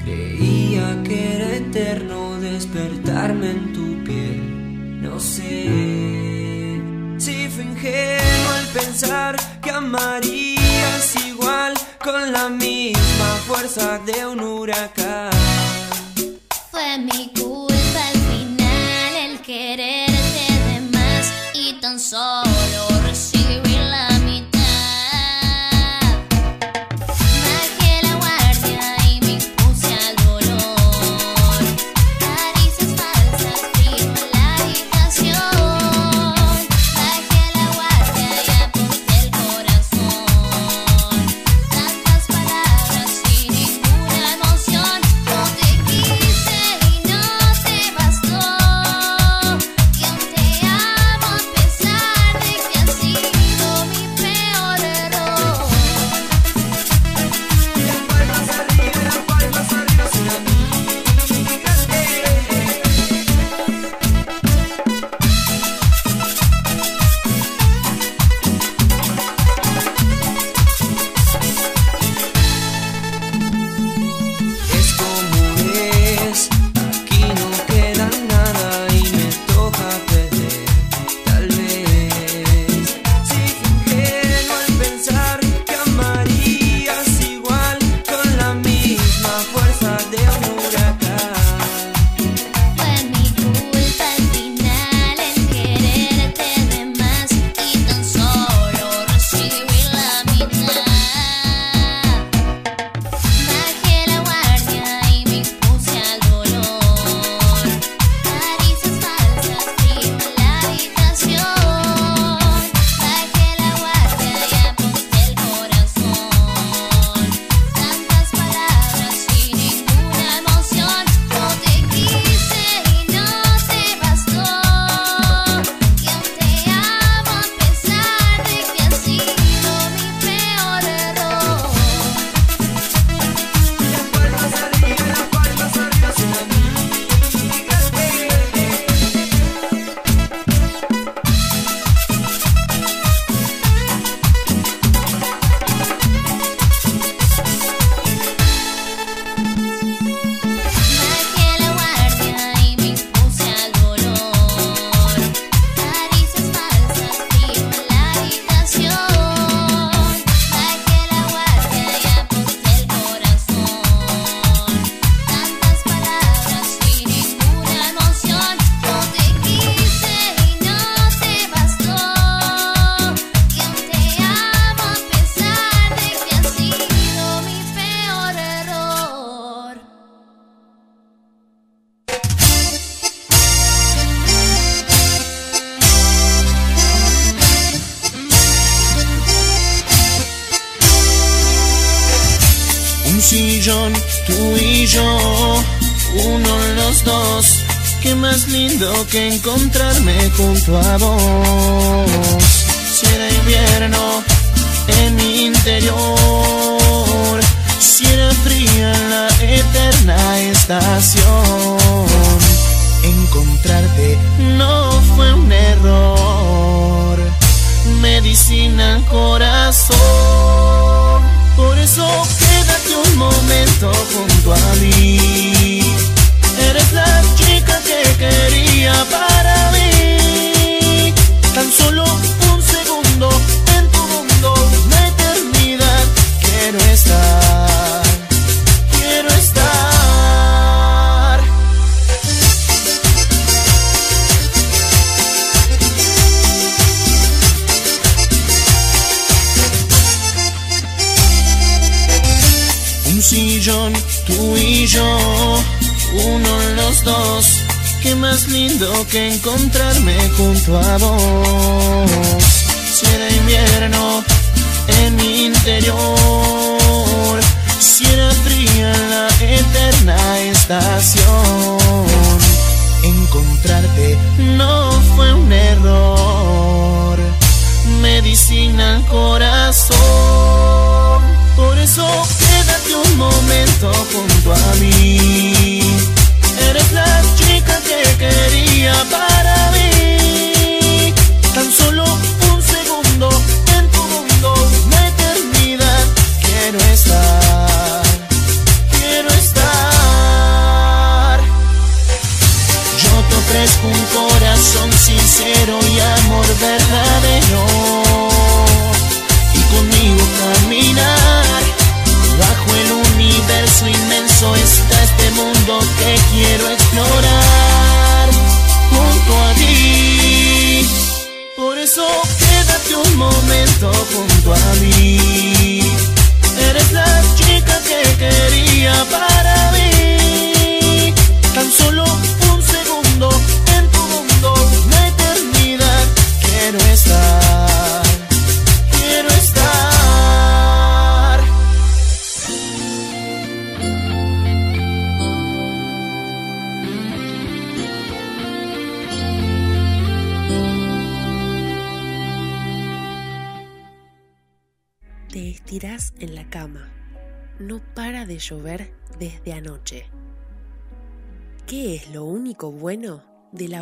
Creía que era eterno despertarme en tu piel. No sé si fue ingenuo al pensar que amarías igual con la misma fuerza de un huracán.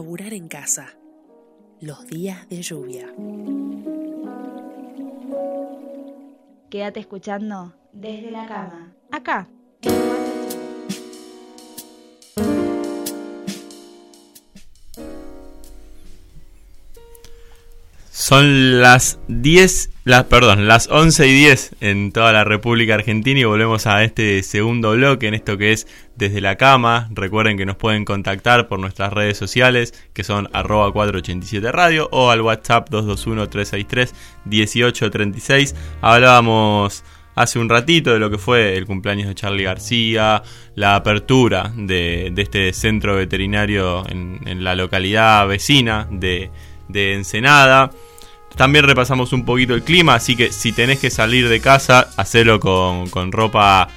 Laburar en casa? Los días de lluvia. Quédate escuchando desde la cama. Acá. Son las 10, las, perdón, las 11 y 10 en toda la República Argentina y volvemos a este segundo bloque en esto que es desde la cama. Recuerden que nos pueden contactar por nuestras redes sociales que son arroba 487 radio o al WhatsApp 221-363-1836. Hablábamos hace un ratito de lo que fue el cumpleaños de Charlie García, la apertura de, de este centro veterinario en, en la localidad vecina de, de Ensenada. También repasamos un poquito el clima, así que si tenés que salir de casa, hacelo con, con ropa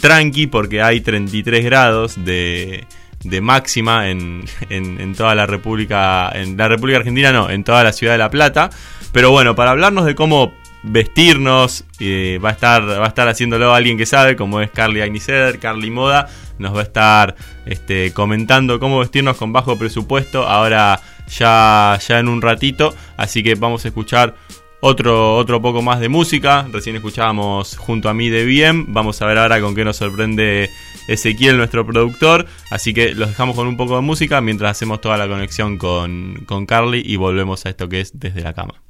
tranqui porque hay 33 grados de, de máxima en, en, en toda la República, en la República Argentina no, en toda la ciudad de La Plata. Pero bueno, para hablarnos de cómo vestirnos, eh, va, a estar, va a estar haciéndolo alguien que sabe, como es Carly Agniseder, Carly Moda, nos va a estar este, comentando cómo vestirnos con bajo presupuesto. Ahora ya, ya en un ratito. Así que vamos a escuchar otro, otro poco más de música. Recién escuchábamos junto a mí de bien. Vamos a ver ahora con qué nos sorprende Ezequiel, nuestro productor. Así que los dejamos con un poco de música mientras hacemos toda la conexión con, con Carly y volvemos a esto que es desde la cama.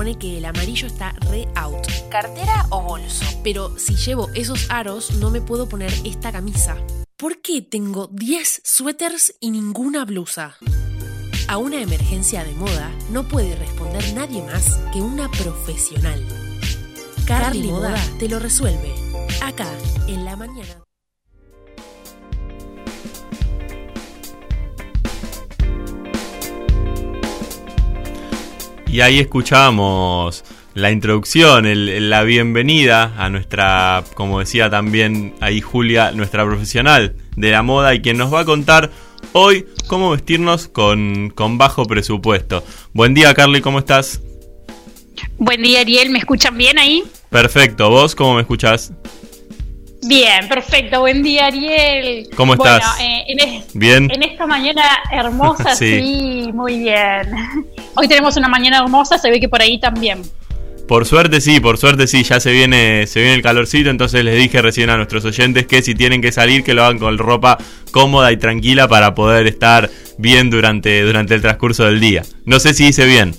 Supone que el amarillo está re out. ¿Cartera o bolso? Pero si llevo esos aros, no me puedo poner esta camisa. ¿Por qué tengo 10 suéteres y ninguna blusa? A una emergencia de moda no puede responder nadie más que una profesional. Carly Moda te lo resuelve. Acá, en la mañana. Y ahí escuchamos la introducción, el- la bienvenida a nuestra, como decía también ahí Julia, nuestra profesional de la moda y quien nos va a contar hoy cómo vestirnos con, con bajo presupuesto. Buen día Carly, ¿cómo estás? Buen día, Ariel. ¿Me escuchan bien ahí? Perfecto, ¿vos cómo me escuchás? Bien, perfecto. Buen día, Ariel. ¿Cómo Bueno, estás? eh, en, es- Bien. en esta mañana hermosa, Sí. sí. muy bien. Hoy tenemos una mañana hermosa, se ve que por ahí también. Por suerte sí, por suerte sí, ya se viene, se viene el calorcito, entonces les dije recién a nuestros oyentes que si tienen que salir, que lo hagan con ropa cómoda y tranquila para poder estar bien durante, durante el transcurso del día. No sé si hice bien.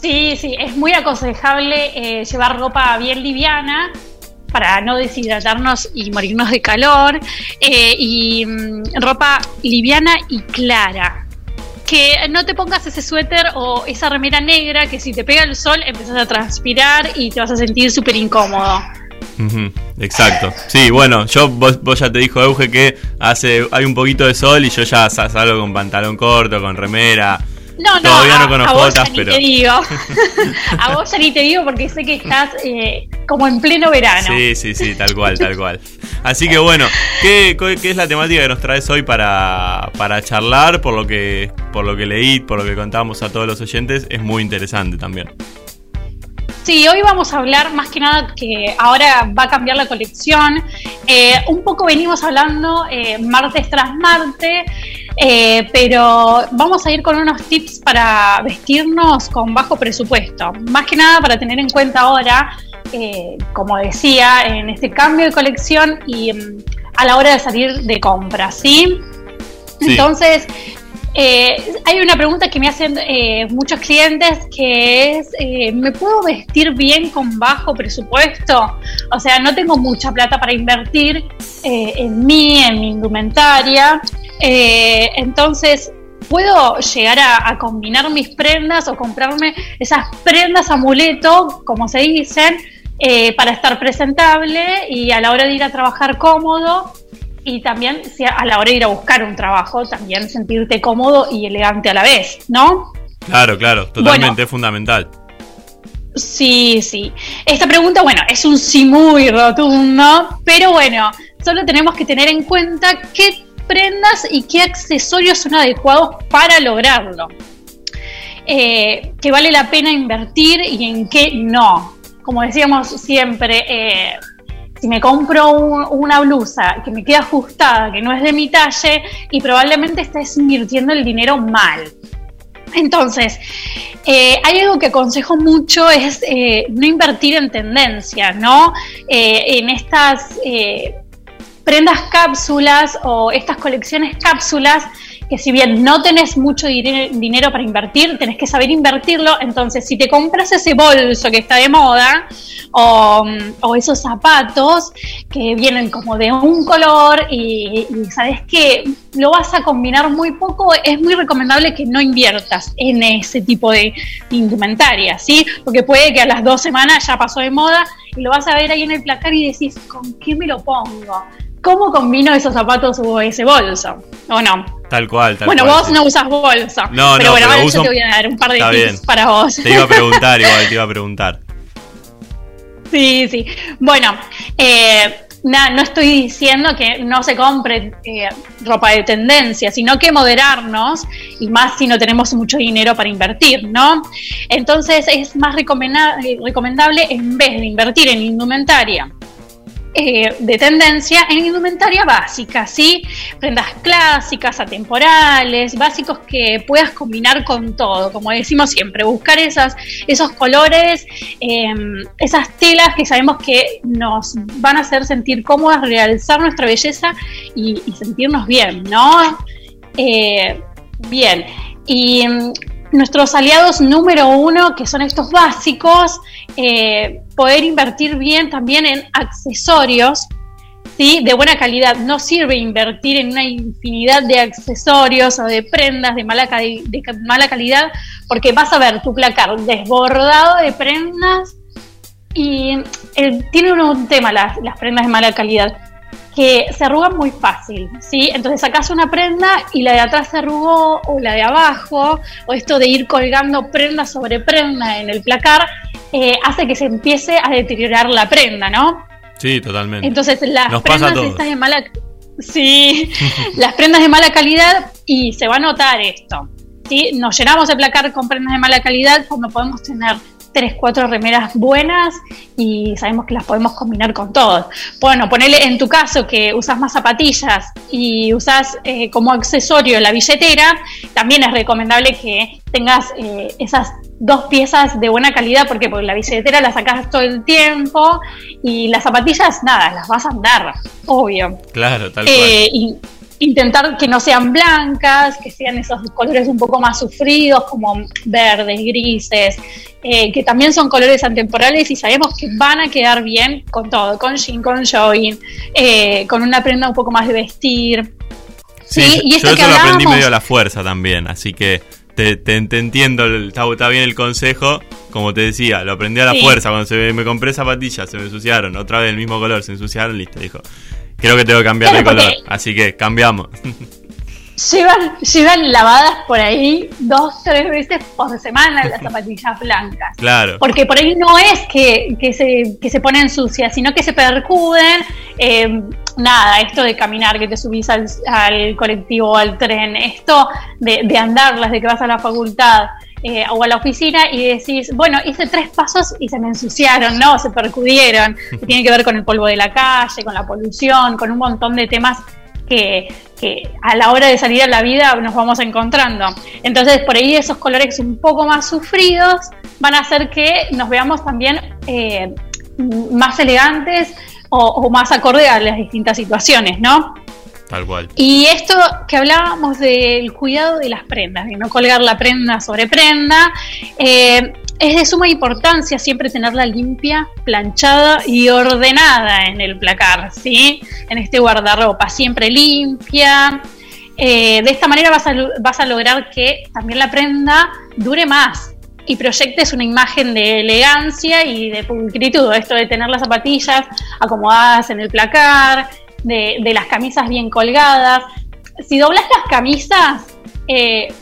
Sí, sí, es muy aconsejable eh, llevar ropa bien liviana para no deshidratarnos y morirnos de calor. eh, y mm, ropa liviana y clara. Que no te pongas ese suéter o esa remera negra que si te pega el sol empezás a transpirar y te vas a sentir súper incómodo. Exacto. Sí, bueno, yo vos, vos ya te dijo Euge que hace hay un poquito de sol y yo ya sa- salgo con pantalón corto, con remera. No, no, Todavía no a, con a vos ojotas, ya ni pero te digo. a vos ya ni te digo porque sé que estás eh, como en pleno verano. Sí, sí, sí, tal cual, tal cual. Así que bueno, ¿qué, qué es la temática que nos traes hoy para, para charlar? Por lo que por lo que leí, por lo que contamos a todos los oyentes, es muy interesante también. Sí, hoy vamos a hablar más que nada que ahora va a cambiar la colección. Eh, un poco venimos hablando eh, martes tras martes, eh, pero vamos a ir con unos tips para vestirnos con bajo presupuesto. Más que nada para tener en cuenta ahora, como decía, en este cambio de colección y mm, a la hora de salir de compras, ¿sí? Sí. Entonces, eh, hay una pregunta que me hacen eh, muchos clientes que es, eh, ¿me puedo vestir bien con bajo presupuesto? O sea, no tengo mucha plata para invertir eh, en mí, en mi indumentaria. Eh, entonces, ¿puedo llegar a, a combinar mis prendas o comprarme esas prendas amuleto, como se dicen, para estar presentable y a la hora de ir a trabajar cómodo? Y también a la hora de ir a buscar un trabajo, también sentirte cómodo y elegante a la vez, ¿no? Claro, claro, totalmente, es fundamental. Sí, sí. Esta pregunta, bueno, es un sí muy rotundo, pero bueno, solo tenemos que tener en cuenta qué prendas y qué accesorios son adecuados para lograrlo. Eh, que vale la pena invertir y en qué no. Como decíamos siempre, eh, si me compro un- una blusa que me queda ajustada, que no es de mi talle, y probablemente estés invirtiendo el dinero mal. Entonces, eh, hay algo que aconsejo mucho es eh, no invertir en tendencias, ¿no? Eh, en estas prendas cápsulas o estas colecciones cápsulas que si bien no tenés mucho dinero para invertir, tenés que saber invertirlo, entonces si te compras ese bolso que está de moda o, esos zapatos que vienen como de un color y, y sabes que lo vas a combinar muy poco, es muy recomendable que no inviertas en ese tipo de indumentaria, ¿sí? Porque puede que a las dos semanas ya pasó de moda y lo vas a ver ahí en el placar y decís, ¿con qué me lo pongo? ¿Cómo combino esos zapatos o ese bolso? ¿O no? Tal cual, tal bueno, cual. vos no usas bolso. No, pero no, bueno, pero ahora uso- yo te voy a dar un par de Está tips bien. para vos. Te iba a preguntar igual, te iba a preguntar. Sí, sí. Bueno, eh, na- no estoy diciendo que no se compre eh, ropa de tendencia, sino que moderarnos y más si no tenemos mucho dinero para invertir, ¿no? Entonces es más eh, recomendable en vez de invertir en indumentaria eh, de tendencia en indumentaria básica, ¿sí? Prendas clásicas, atemporales, básicos que puedas combinar con todo, como decimos siempre, buscar esos colores, eh, esas telas que sabemos que nos van a hacer sentir cómodas, realzar nuestra belleza y, sentirnos bien, ¿no? Eh, bien, y mm, nuestros aliados número uno, que son estos básicos, eh, poder invertir bien también en accesorios, ¿sí? De buena calidad. No sirve invertir en una infinidad de accesorios o de prendas de mala, de mala calidad, porque vas a ver tu placar desbordado de prendas y eh, tiene un tema las, las prendas de mala calidad que se arrugan muy fácil, ¿sí? Entonces sacas una prenda y la de atrás se arrugó o la de abajo, o esto de ir colgando prenda sobre prenda en el placar, eh, hace que se empiece a deteriorar la prenda, ¿no? Sí, totalmente. Entonces las Nos prendas estas de mala sí, las prendas de mala calidad y se va a notar esto. ¿sí? Nos llenamos de placar con prendas de mala calidad cuando podemos tener tres, cuatro remeras buenas y sabemos que las podemos combinar con todos. Bueno, ponele en tu caso que usas más zapatillas y usas eh, como accesorio la billetera, también es recomendable que tengas eh, esas dos piezas de buena calidad porque, porque la billetera la sacas todo el tiempo y las zapatillas nada, las vas a andar, obvio. Claro, tal Eh, y intentar que no sean blancas, que sean esos colores un poco más sufridos, como verdes, grises, eh, que también son colores atemporales y sabemos que van a quedar bien con todo, con jean, con jogging, eh, con una prenda un poco más de vestir. Sí, Sí, yo- y esto yo que eso lo aprendí medio a la fuerza también, así que te, te- te entiendo, está, está bien el consejo, como te decía, lo aprendí a la Sí. fuerza, cuando se me, me compré zapatillas, se me ensuciaron, otra vez el mismo color, se ensuciaron, listo, dijo, creo que tengo que cambiar de color, así que cambiamos. Llevan, llevan lavadas por ahí dos, tres veces por semana las zapatillas blancas. claro. Porque por ahí no es que, que se, que se ponen sucias, sino que se percuden. eh, nada, esto de caminar, que te subís al, al colectivo o al tren, esto de, de andarlas, de que vas a la facultad eh, o a la oficina y decís, bueno, hice tres pasos y se me ensuciaron, ¿no? Se percudieron. Que tiene que ver con el polvo de la calle, con la polución, con un montón de temas que, que a la hora de salir a la vida nos vamos encontrando. Entonces, por ahí esos colores un poco más sufridos van a hacer que nos veamos también eh, más elegantes o, o más acorde a las distintas situaciones, ¿no? Y esto que hablábamos del cuidado de las prendas, de no colgar la prenda sobre prenda, eh, es de suma importancia siempre tenerla limpia, planchada y ordenada en el placar, ¿sí? En este guardarropa, siempre limpia. Eh, de esta manera vas a, vas a lograr que también la prenda dure más y proyectes una imagen de elegancia y de pulcritud. Esto de tener las zapatillas acomodadas en el placar, de, las camisas bien colgadas. Si doblas las camisas, eh,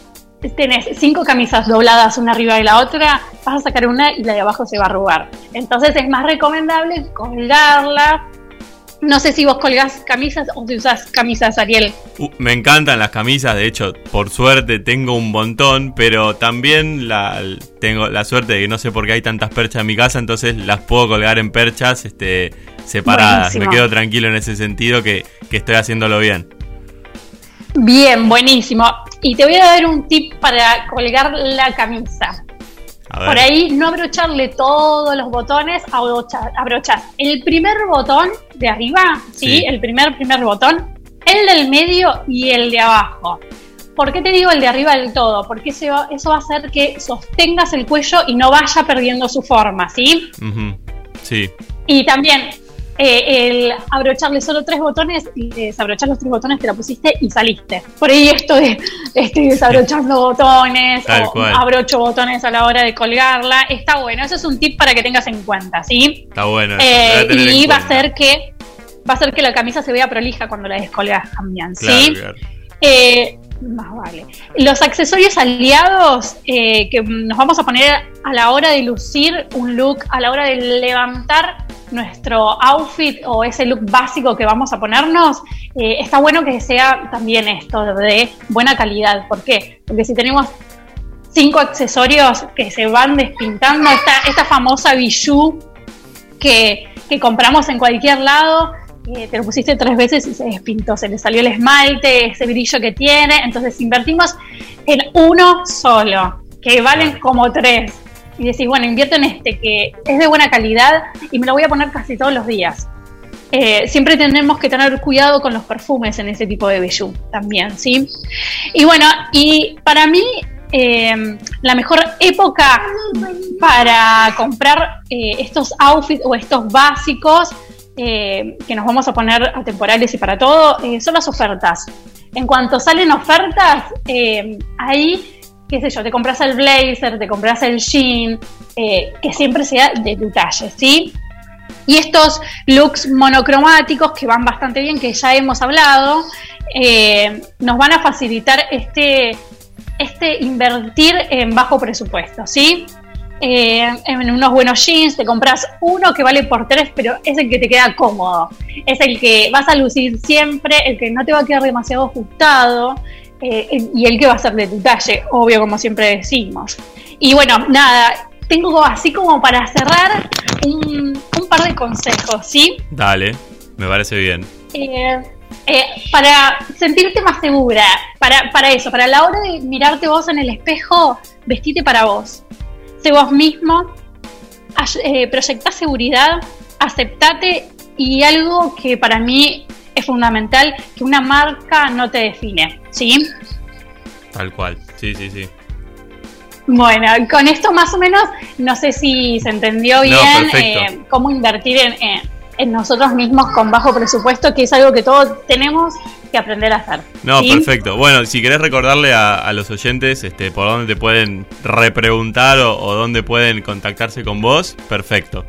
tenés cinco camisas dobladas una arriba de la otra, vas a sacar una y la de abajo se va a arrugar. Entonces es más recomendable colgarla. No sé si vos colgás camisas o si usas camisas Ariel. Uh, me encantan las camisas, de hecho, por suerte tengo un montón, pero también la, tengo la suerte de que no sé por qué hay tantas perchas en mi casa, entonces las puedo colgar en perchas este, separadas. Buenísimo. Me quedo tranquilo en ese sentido que, que estoy haciéndolo bien. Bien, buenísimo. Y te voy a dar un tip para colgar la camisa. Por ahí no abrocharle todos los botones, abrocha- abrochás el primer botón de arriba, ¿sí? Sí. El primer, primer botón, el del medio y el de abajo. ¿Por qué te digo el de arriba del todo? Porque eso va, eso va a hacer que sostengas el cuello y no vaya perdiendo su forma, ¿sí? Sí, Y también eh, el abrocharle solo tres botones y desabrochar los tres botones te la pusiste y saliste. Por ahí esto de estoy desabrochando botones Tal o cual. abrocho botones a la hora de colgarla, está bueno. Eso es un tip para que tengas en cuenta, ¿sí? está bueno. eso, Eh, y va a hacer que va a hacer que la camisa se vea prolija cuando la descolgas también, ¿sí? Claro, claro. Eh, más vale. Los accesorios aliados eh, que nos vamos a poner a la hora de lucir un look, a la hora de levantar nuestro outfit o ese look básico que vamos a ponernos, eh, está bueno que sea también esto de buena calidad. ¿Por qué? Porque si tenemos cinco accesorios que se van despintando, esta, esta famosa bijou que, que compramos en cualquier lado, eh, te lo pusiste tres veces y se despintó, se le salió el esmalte, ese brillo que tiene, entonces invertimos en uno solo, que valen como tres. Y decís, bueno, invierto en este que es de buena calidad y me lo voy a poner casi todos los días. Eh, siempre tenemos que tener cuidado con los perfumes en ese tipo de bijou también, ¿sí? Y bueno, y para mí eh, la mejor época para comprar eh, estos outfits o estos básicos eh, que nos vamos a poner atemporales y para todo, eh, son las ofertas. En cuanto salen ofertas, eh, ahí, qué sé yo, te compras el blazer, te compras el jean, que siempre sea de tu talle, ¿sí? Y estos looks monocromáticos que van bastante bien, que ya hemos hablado, nos van a facilitar este, este invertir en bajo presupuesto, ¿sí? Eh, en unos buenos jeans, te compras uno que vale por tres, pero es el que te queda cómodo. Es el que vas a lucir siempre, el que no te va a quedar demasiado ajustado eh, y el que va a ser de tu talle, obvio, como siempre decimos. Y bueno, nada, tengo así como para cerrar un, un par de consejos, ¿sí? Dale, me parece bien. Eh, eh, para sentirte más segura, para, para eso, para la hora de mirarte vos en el espejo, vestite para vos. Sé vos mismo, eh, proyectá seguridad, aceptate y algo que para mí es fundamental, que una marca no te define, ¿sí? Tal cual. Sí, sí, sí. Bueno, con esto más o menos, no sé si se entendió bien eh, cómo invertir en, en- en nosotros mismos con bajo presupuesto, que es algo que todos tenemos que aprender a hacer. No, ¿sí? perfecto. Bueno, si querés recordarle a, a los oyentes este, por dónde te pueden repreguntar o, o dónde pueden contactarse con vos, perfecto.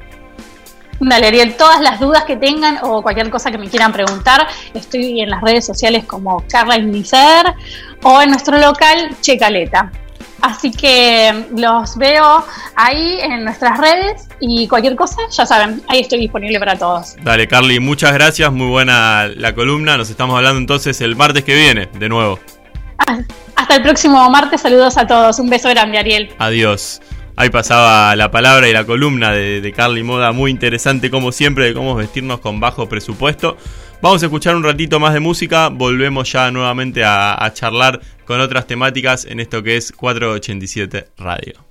Dale, Ariel, todas las dudas que tengan o cualquier cosa que me quieran preguntar, estoy en las redes sociales como Carla Ignicer o en nuestro local Checaleta. Así que los veo ahí en nuestras redes y cualquier cosa, ya saben, ahí estoy disponible para todos. Dale, Carly, muchas gracias. Muy buena la columna. Nos estamos hablando entonces el martes que viene, de nuevo. Hasta el próximo martes, saludos a todos, un beso grande, Ariel. Adiós. Ahí pasaba la palabra y la columna de, de Carly Moda, muy interesante como siempre, de cómo vestirnos con bajo presupuesto. Vamos a escuchar un ratito más de música, volvemos ya nuevamente a, a charlar con otras temáticas en esto que es 487 Radio.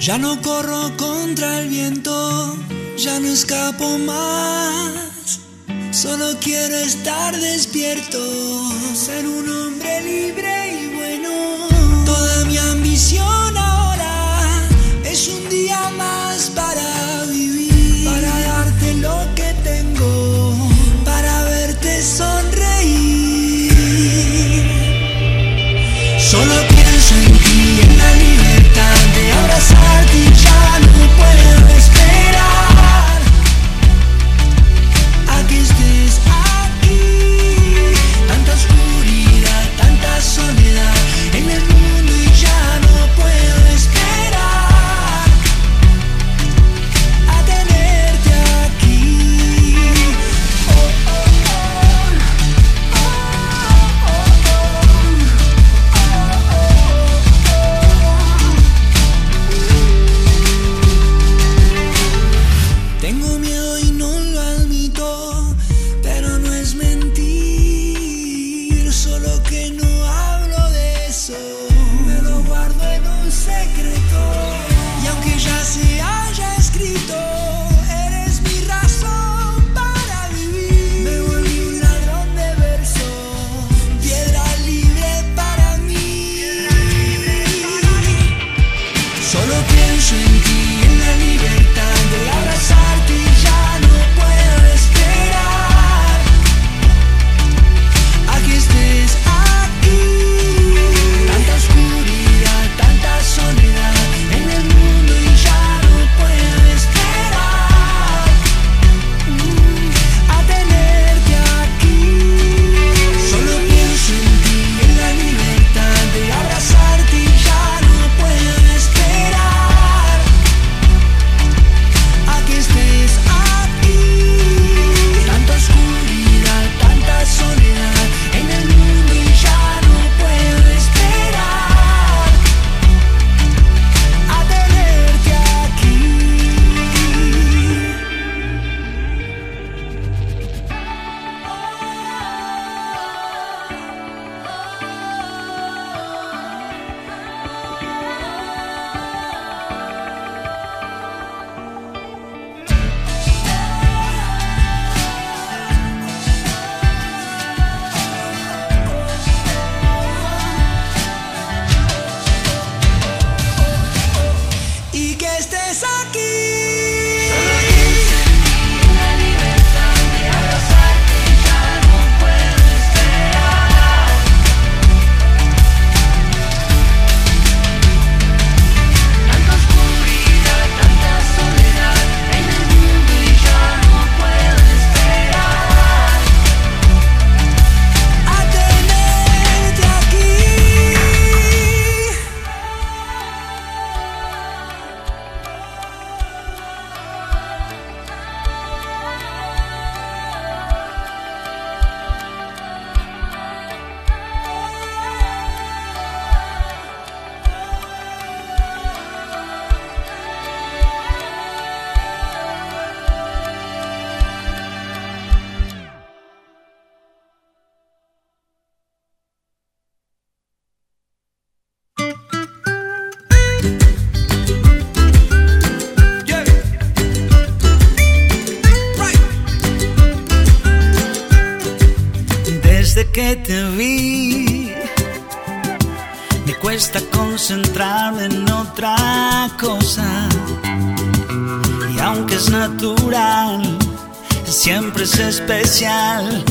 Ya no corro contra el viento, ya no escapo más. Solo quiero estar despierto, ser un hombre libre y bueno. Toda mi ambición Desde que te vi, me cuesta concentrarme en otra cosa. Y aunque es natural, siempre es especial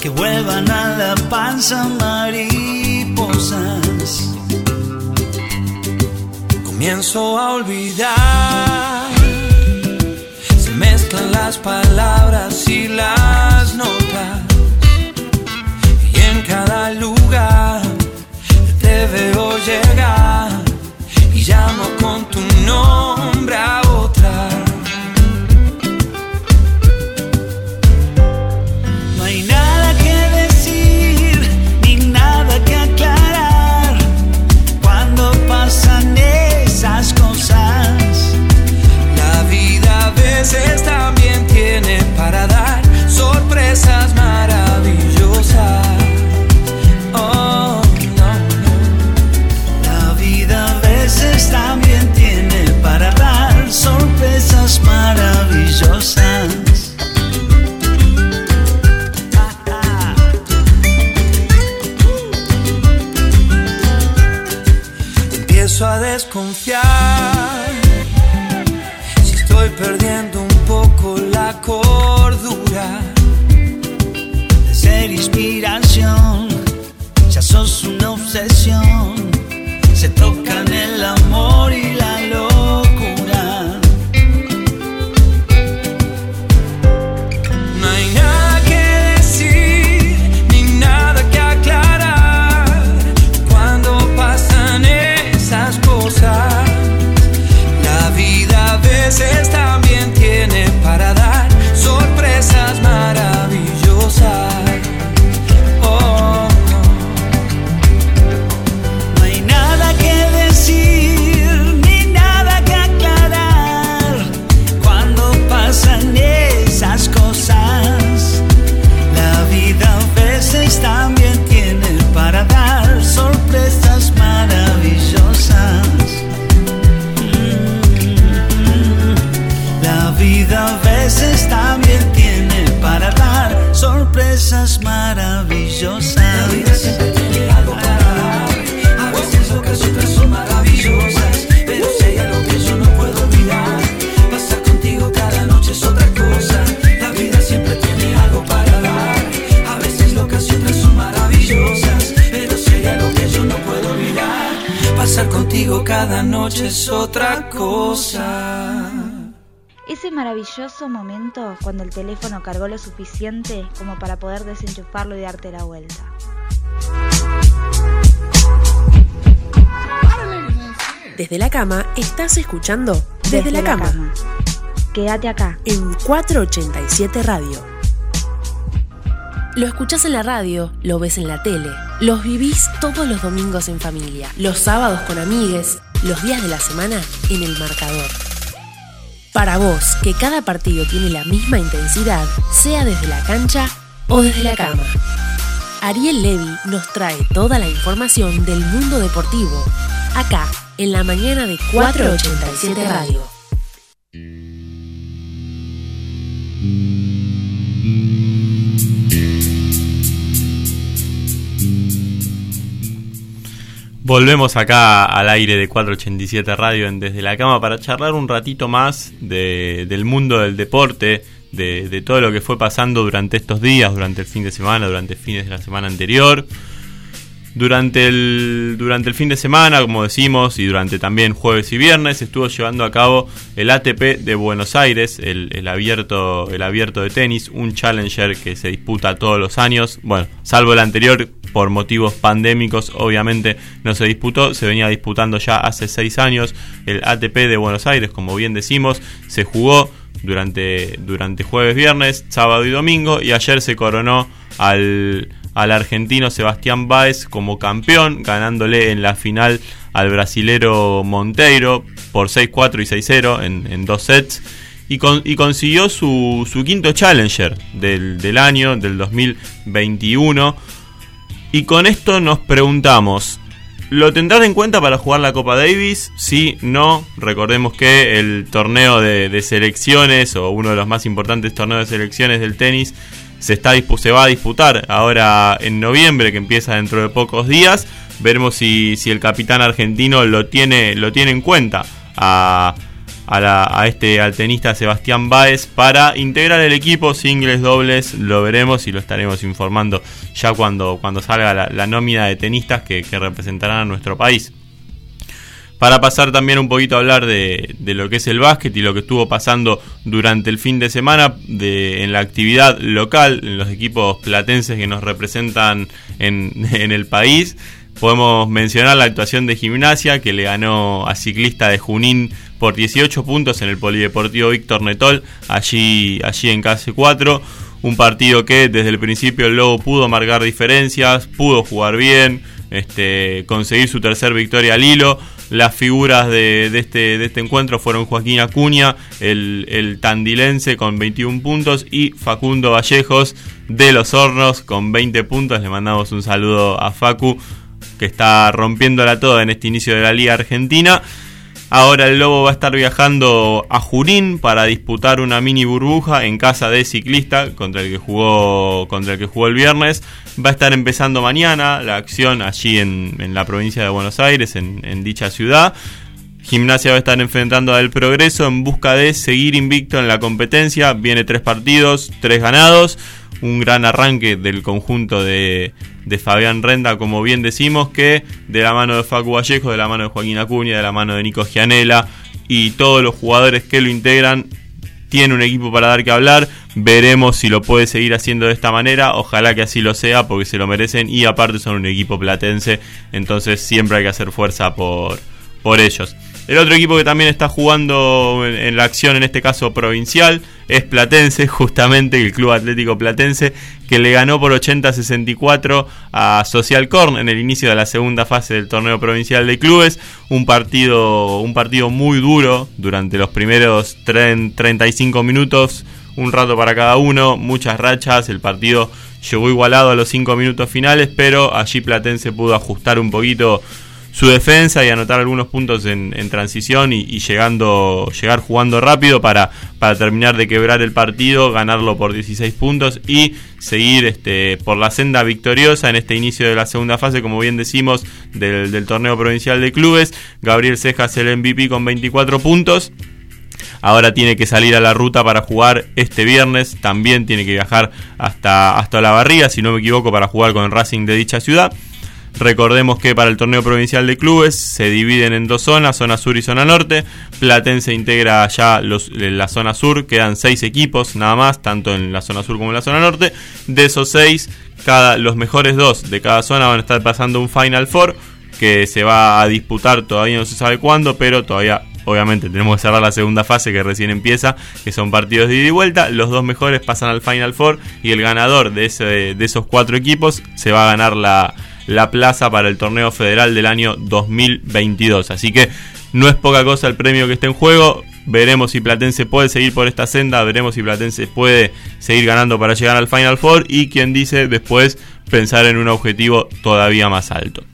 que vuelvan a la panza mariposas. Comienzo a olvidar. Se mezclan las palabras y las notas. Cada lugar te veo llegar. Y llamo con tu nombre a otra. Desconfiar noche es otra cosa. Ese maravilloso momento cuando el teléfono cargó lo suficiente como para poder desenchufarlo y darte la vuelta. Desde la cama estás escuchando Desde, la, cama. Quédate acá. En 487 Radio. Lo escuchás en la radio, lo ves en la tele, los vivís todos los domingos en familia, los sábados con amigues, los días de la semana en el marcador. Para vos, que cada partido tiene la misma intensidad, sea desde la cancha o desde la cama. Ariel Levy nos trae toda la información del mundo deportivo, acá, en la mañana de 487 Radio. Volvemos acá al aire de 487 Radio en Desde la Cama para charlar un ratito más de- del mundo del deporte, de, de todo lo que fue pasando durante estos días, durante el fin de semana, durante fines de la semana anterior. Durante el, durante el fin de semana, como decimos, y durante también jueves y viernes, estuvo llevando a cabo el ATP de Buenos Aires, el, el abierto, el abierto de tenis, un challenger que se disputa todos los años. Bueno, salvo el anterior, por motivos pandémicos, obviamente no se disputó, se venía disputando ya hace seis años. El ATP de Buenos Aires, como bien decimos, se jugó durante, durante jueves, viernes, sábado y domingo, y ayer se coronó al, al argentino Sebastián Báez como campeón, ganándole en la final al brasilero Monteiro por 6-4 y 6-0 en, dos sets. Y, con- y consiguió su, quinto challenger del, del año, del 2021. Y con esto nos preguntamos, ¿lo tendrán en cuenta para jugar la Copa Davis? Sí, no. Recordemos que el torneo de selecciones, o uno de los más importantes torneos de selecciones del tenis, se, está, se va a disputar ahora en noviembre, que empieza dentro de pocos días. Veremos si, si el capitán argentino lo tiene, lo tiene en cuenta a, a, este al tenista Sebastián Báez para integrar el equipo singles, dobles, lo veremos y lo estaremos informando ya cuando, cuando salga la, nómina de tenistas que representarán a nuestro país. Para pasar también un poquito a hablar de, lo que es el básquet y lo que estuvo pasando durante el fin de semana de, en la actividad local, en los equipos platenses que nos representan en, el país. Podemos mencionar la actuación de Gimnasia que le ganó a Ciclista de Junín por 18 puntos en el Polideportivo Víctor Netol, allí, allí en KC4. Un partido que desde el principio el Lobo pudo marcar diferencias, pudo jugar bien, este, conseguir su tercer victoria al hilo. Las figuras este, de este encuentro fueron Joaquín Acuña, el, el tandilense con 21 puntos y Facundo Vallejos de Los Hornos con 20 puntos. Le mandamos un saludo a Facu que está rompiéndola toda en este inicio de la Liga Argentina. Ahora el Lobo va a estar viajando a Junín para disputar una mini burbuja en casa de ciclista contra el que jugó contra el que jugó el viernes. Va a estar empezando mañana la acción allí en, en la provincia de Buenos Aires, en, en dicha ciudad. Gimnasia va a estar enfrentando al Progreso en busca de seguir invicto en la competencia. Viene tres partidos, tres ganados. Un gran arranque del conjunto de, de Fabián Renda, como bien decimos, que de la mano de Facu Vallejo, de la mano de Joaquín Acuña, de la mano de Nico Gianella y todos los jugadores que lo integran, tiene un equipo para dar que hablar. Veremos si lo puede seguir haciendo de esta manera. Ojalá que así lo sea porque se lo merecen y aparte son un equipo platense. Entonces siempre hay que hacer fuerza por, por ellos. El otro equipo que también está jugando en, en la acción, en este caso provincial, es Platense, justamente el Club Atlético Platense, que le ganó por 80-64 a Social Corn en el inicio de la segunda fase del torneo provincial de clubes. Un partido, un partido muy duro durante los primeros tren- 35 minutos, un rato para cada uno, muchas rachas. El partido llegó igualado a los 5 minutos finales, pero allí Platense pudo ajustar un poquito su defensa y anotar algunos puntos en, transición y, llegando llegar jugando rápido para, para terminar de quebrar el partido, ganarlo por 16 puntos y seguir este, por la senda victoriosa en este inicio de la segunda fase, como bien decimos, del, del torneo provincial de clubes. Gabriel Cejas el MVP con 24 puntos. Ahora tiene que salir a la ruta para jugar este viernes. También tiene que viajar hasta, hasta la barriga, si no me equivoco, para jugar con el Racing de dicha ciudad. Recordemos que para el torneo provincial de clubes se dividen en dos zonas, zona sur y zona norte. Platense integra ya la zona sur, quedan seis equipos nada más, tanto en la zona sur como en la zona norte. De esos seis, cada, los mejores dos de cada zona van a estar pasando un Final Four que se va a disputar, todavía no se sabe cuándo, pero todavía obviamente tenemos que cerrar la segunda fase que recién empieza, que son partidos de ida y vuelta. Los dos mejores pasan al Final Four y el ganador de, ese, de esos cuatro equipos se va a ganar la, la plaza para el torneo federal del año 2022. Así que no es poca cosa el premio que está en juego. Veremos si Platense puede seguir por esta senda, veremos si Platense puede seguir ganando para llegar al Final Four y quien dice después pensar en un objetivo todavía más alto.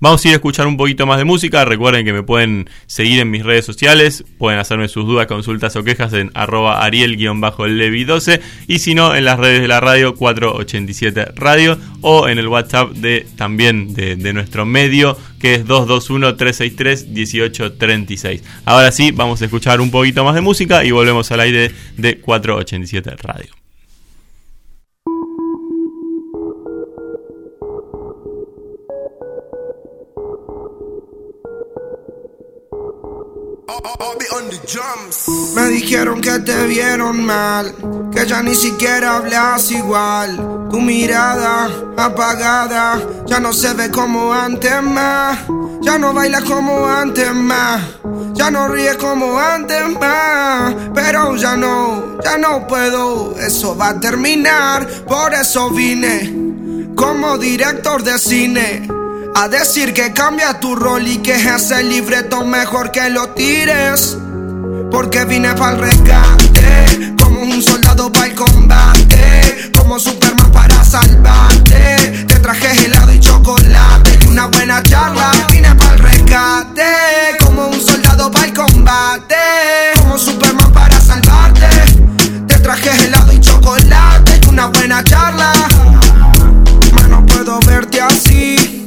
Vamos a ir a escuchar un poquito más de música. Recuerden que me pueden seguir en mis redes sociales. Pueden hacerme sus dudas, consultas o quejas en arroba ariel-levi12. Y si no, en las redes de la radio 487 Radio o en el WhatsApp de también de, de nuestro medio que es 221-363-1836. Ahora sí, vamos a escuchar un poquito más de música y volvemos al aire de 487 Radio. Me dijeron que te vieron mal, que ya ni siquiera hablas igual. Tu mirada apagada ya no se ve como antes más. Ya no bailas como antes más. Ya no ríes como antes más. Pero ya no, ya no puedo. Eso va a terminar. Por eso vine como director de cine. A decir que cambia tu rol y que ese libreto mejor que lo tires. Porque vine para el rescate, como un soldado para el combate, como Superman para salvarte. Te traje helado y chocolate y una buena charla. Vine para el rescate, como un soldado para el combate, como Superman para salvarte. Te traje helado y chocolate y una buena charla. Más no puedo verte así,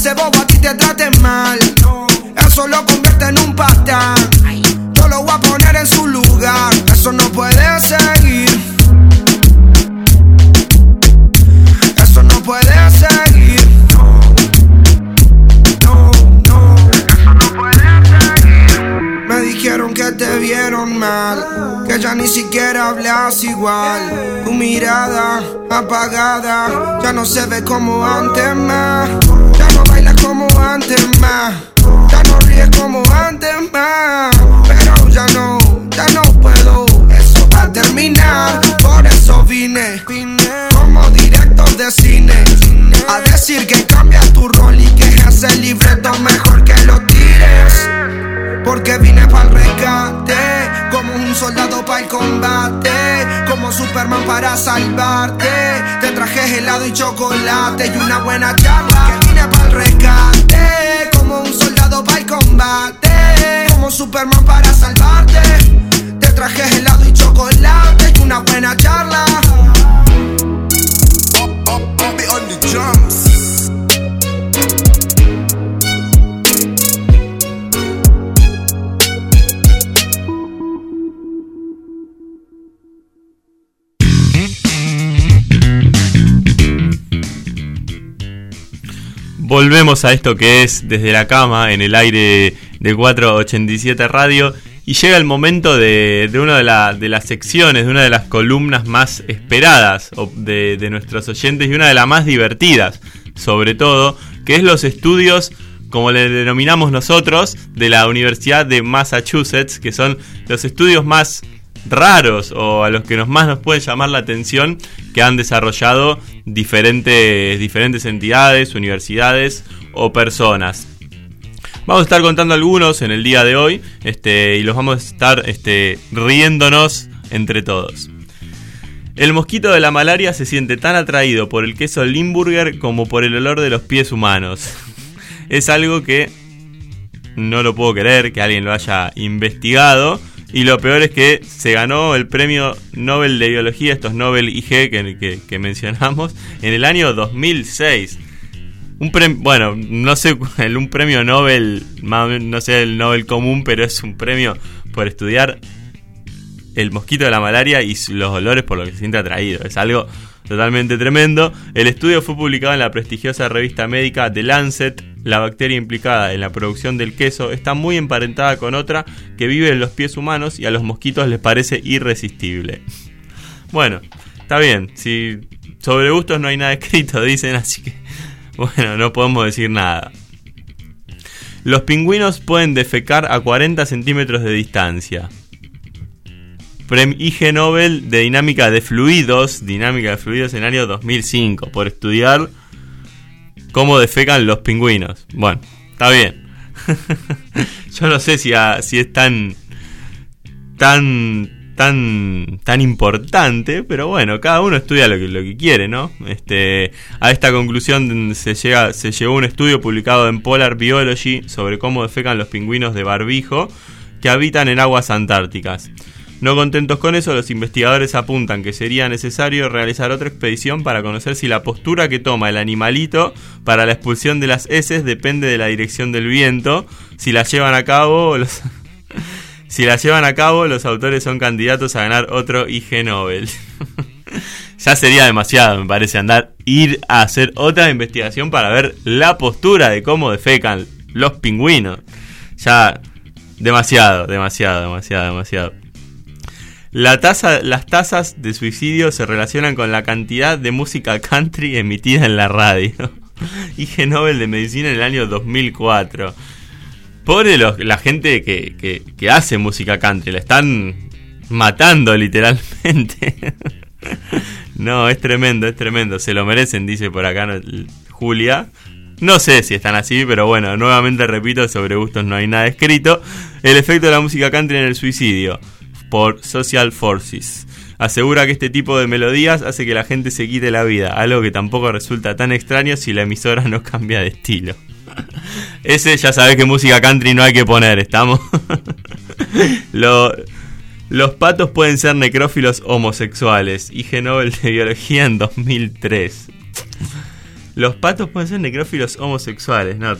ese bobo a ti te trate mal. Eso lo convierte en un patán. Yo lo voy a poner en su lugar. Eso no puede seguir. Eso no puede seguir. No, no, eso no puede seguir. Me dijeron que te vieron mal, que ya ni siquiera hablas igual. Tu mirada apagada ya no se ve como antes más. No bailas como antes más. Ya no ríes como antes más. Pero ya no, ya no puedo. Eso va a terminar. Por eso vine, como director de cine. A decir que cambia tu rol y que ese libreto mejor que lo tires. Porque vine para el rescate, como un soldado para el combate, como Superman para salvarte. Te traje helado y chocolate y una buena charla. Rescate, como un soldado para el combate, como Superman para salvarte. Te traje helado y chocolate y una buena charla. Bobby on the. Volvemos a esto que es desde la cama en el aire de 487 Radio y llega el momento de, de una de, la- de las secciones, de una de las columnas más esperadas de, de nuestros oyentes y una de las más divertidas, sobre todo, que es los estudios, como le denominamos nosotros, de la Universidad de Massachusetts, que son los estudios más raros o a los que nos más nos puede llamar la atención que han desarrollado diferentes, diferentes entidades, universidades o personas. Vamos a estar contando algunos en el día de hoy este, y los vamos a estar este, riéndonos entre todos. El mosquito de la malaria se siente tan atraído por el queso Limburger como por el olor de los pies humanos. Es algo que no lo puedo creer que alguien lo haya investigado. Y lo peor es que se ganó el premio Nobel de Biología, estos Nobel IG que, que- mencionamos, en el año 2006. Un premio, bueno, no sé, un premio Nobel, no sé el Nobel común, pero es un premio por estudiar el mosquito de la malaria y los olores por lo que se siente atraído. Es algo totalmente tremendo. El estudio fue publicado en la prestigiosa revista médica The Lancet. La bacteria implicada en la producción del queso está muy emparentada con otra que vive en los pies humanos y a los mosquitos les parece irresistible. Bueno, está bien. Si sobre gustos no hay nada escrito, dicen, así que bueno, no podemos decir nada. Los pingüinos pueden defecar a 40 centímetros de distancia. Prem IG Nobel de Dinámica de Fluidos, Dinámica de Fluidos en el año 2005, por estudiar cómo defecan los pingüinos. Bueno, está bien. Yo no sé si, si es tan, tan, tan, tan importante, pero bueno, cada uno estudia lo que, lo que quiere, ¿no? Este, a esta conclusión se, llega, se llegó un estudio publicado en Polar Biology sobre cómo defecan los pingüinos de barbijo que habitan en aguas antárticas. No contentos con eso, los investigadores apuntan que sería necesario realizar otra expedición para conocer si la postura que toma el animalito para la expulsión de las heces depende de la dirección del viento. Si la llevan a cabo, los, si la llevan a cabo, los autores son candidatos a ganar otro IG Nobel. ya sería demasiado, me parece, andar, ir a hacer otra investigación para ver la postura de cómo defecan los pingüinos. Ya, demasiado, demasiado, demasiado, demasiado. La tasa, las tasas de suicidio se relacionan con la cantidad de música country emitida en la radio. IG Nobel de Medicina en el año 2004. Pobre los- la gente que, que- que hace música country, la están matando literalmente. no, es tremendo, es tremendo. Se lo merecen, dice por acá. Julia. No sé si están así, pero bueno, nuevamente repito, sobre gustos no hay nada escrito. El efecto de la música country en el suicidio, por Social Forces. Asegura que este tipo de melodías hace que la gente se quite la vida, algo que tampoco resulta tan extraño si la emisora no cambia de estilo. Ese ya sabes que música country no hay que poner, ¿estamos? Lo- los patos pueden ser necrófilos homosexuales. IG Nobel de Biología en 2003. Los patos pueden ser necrófilos homosexuales, no.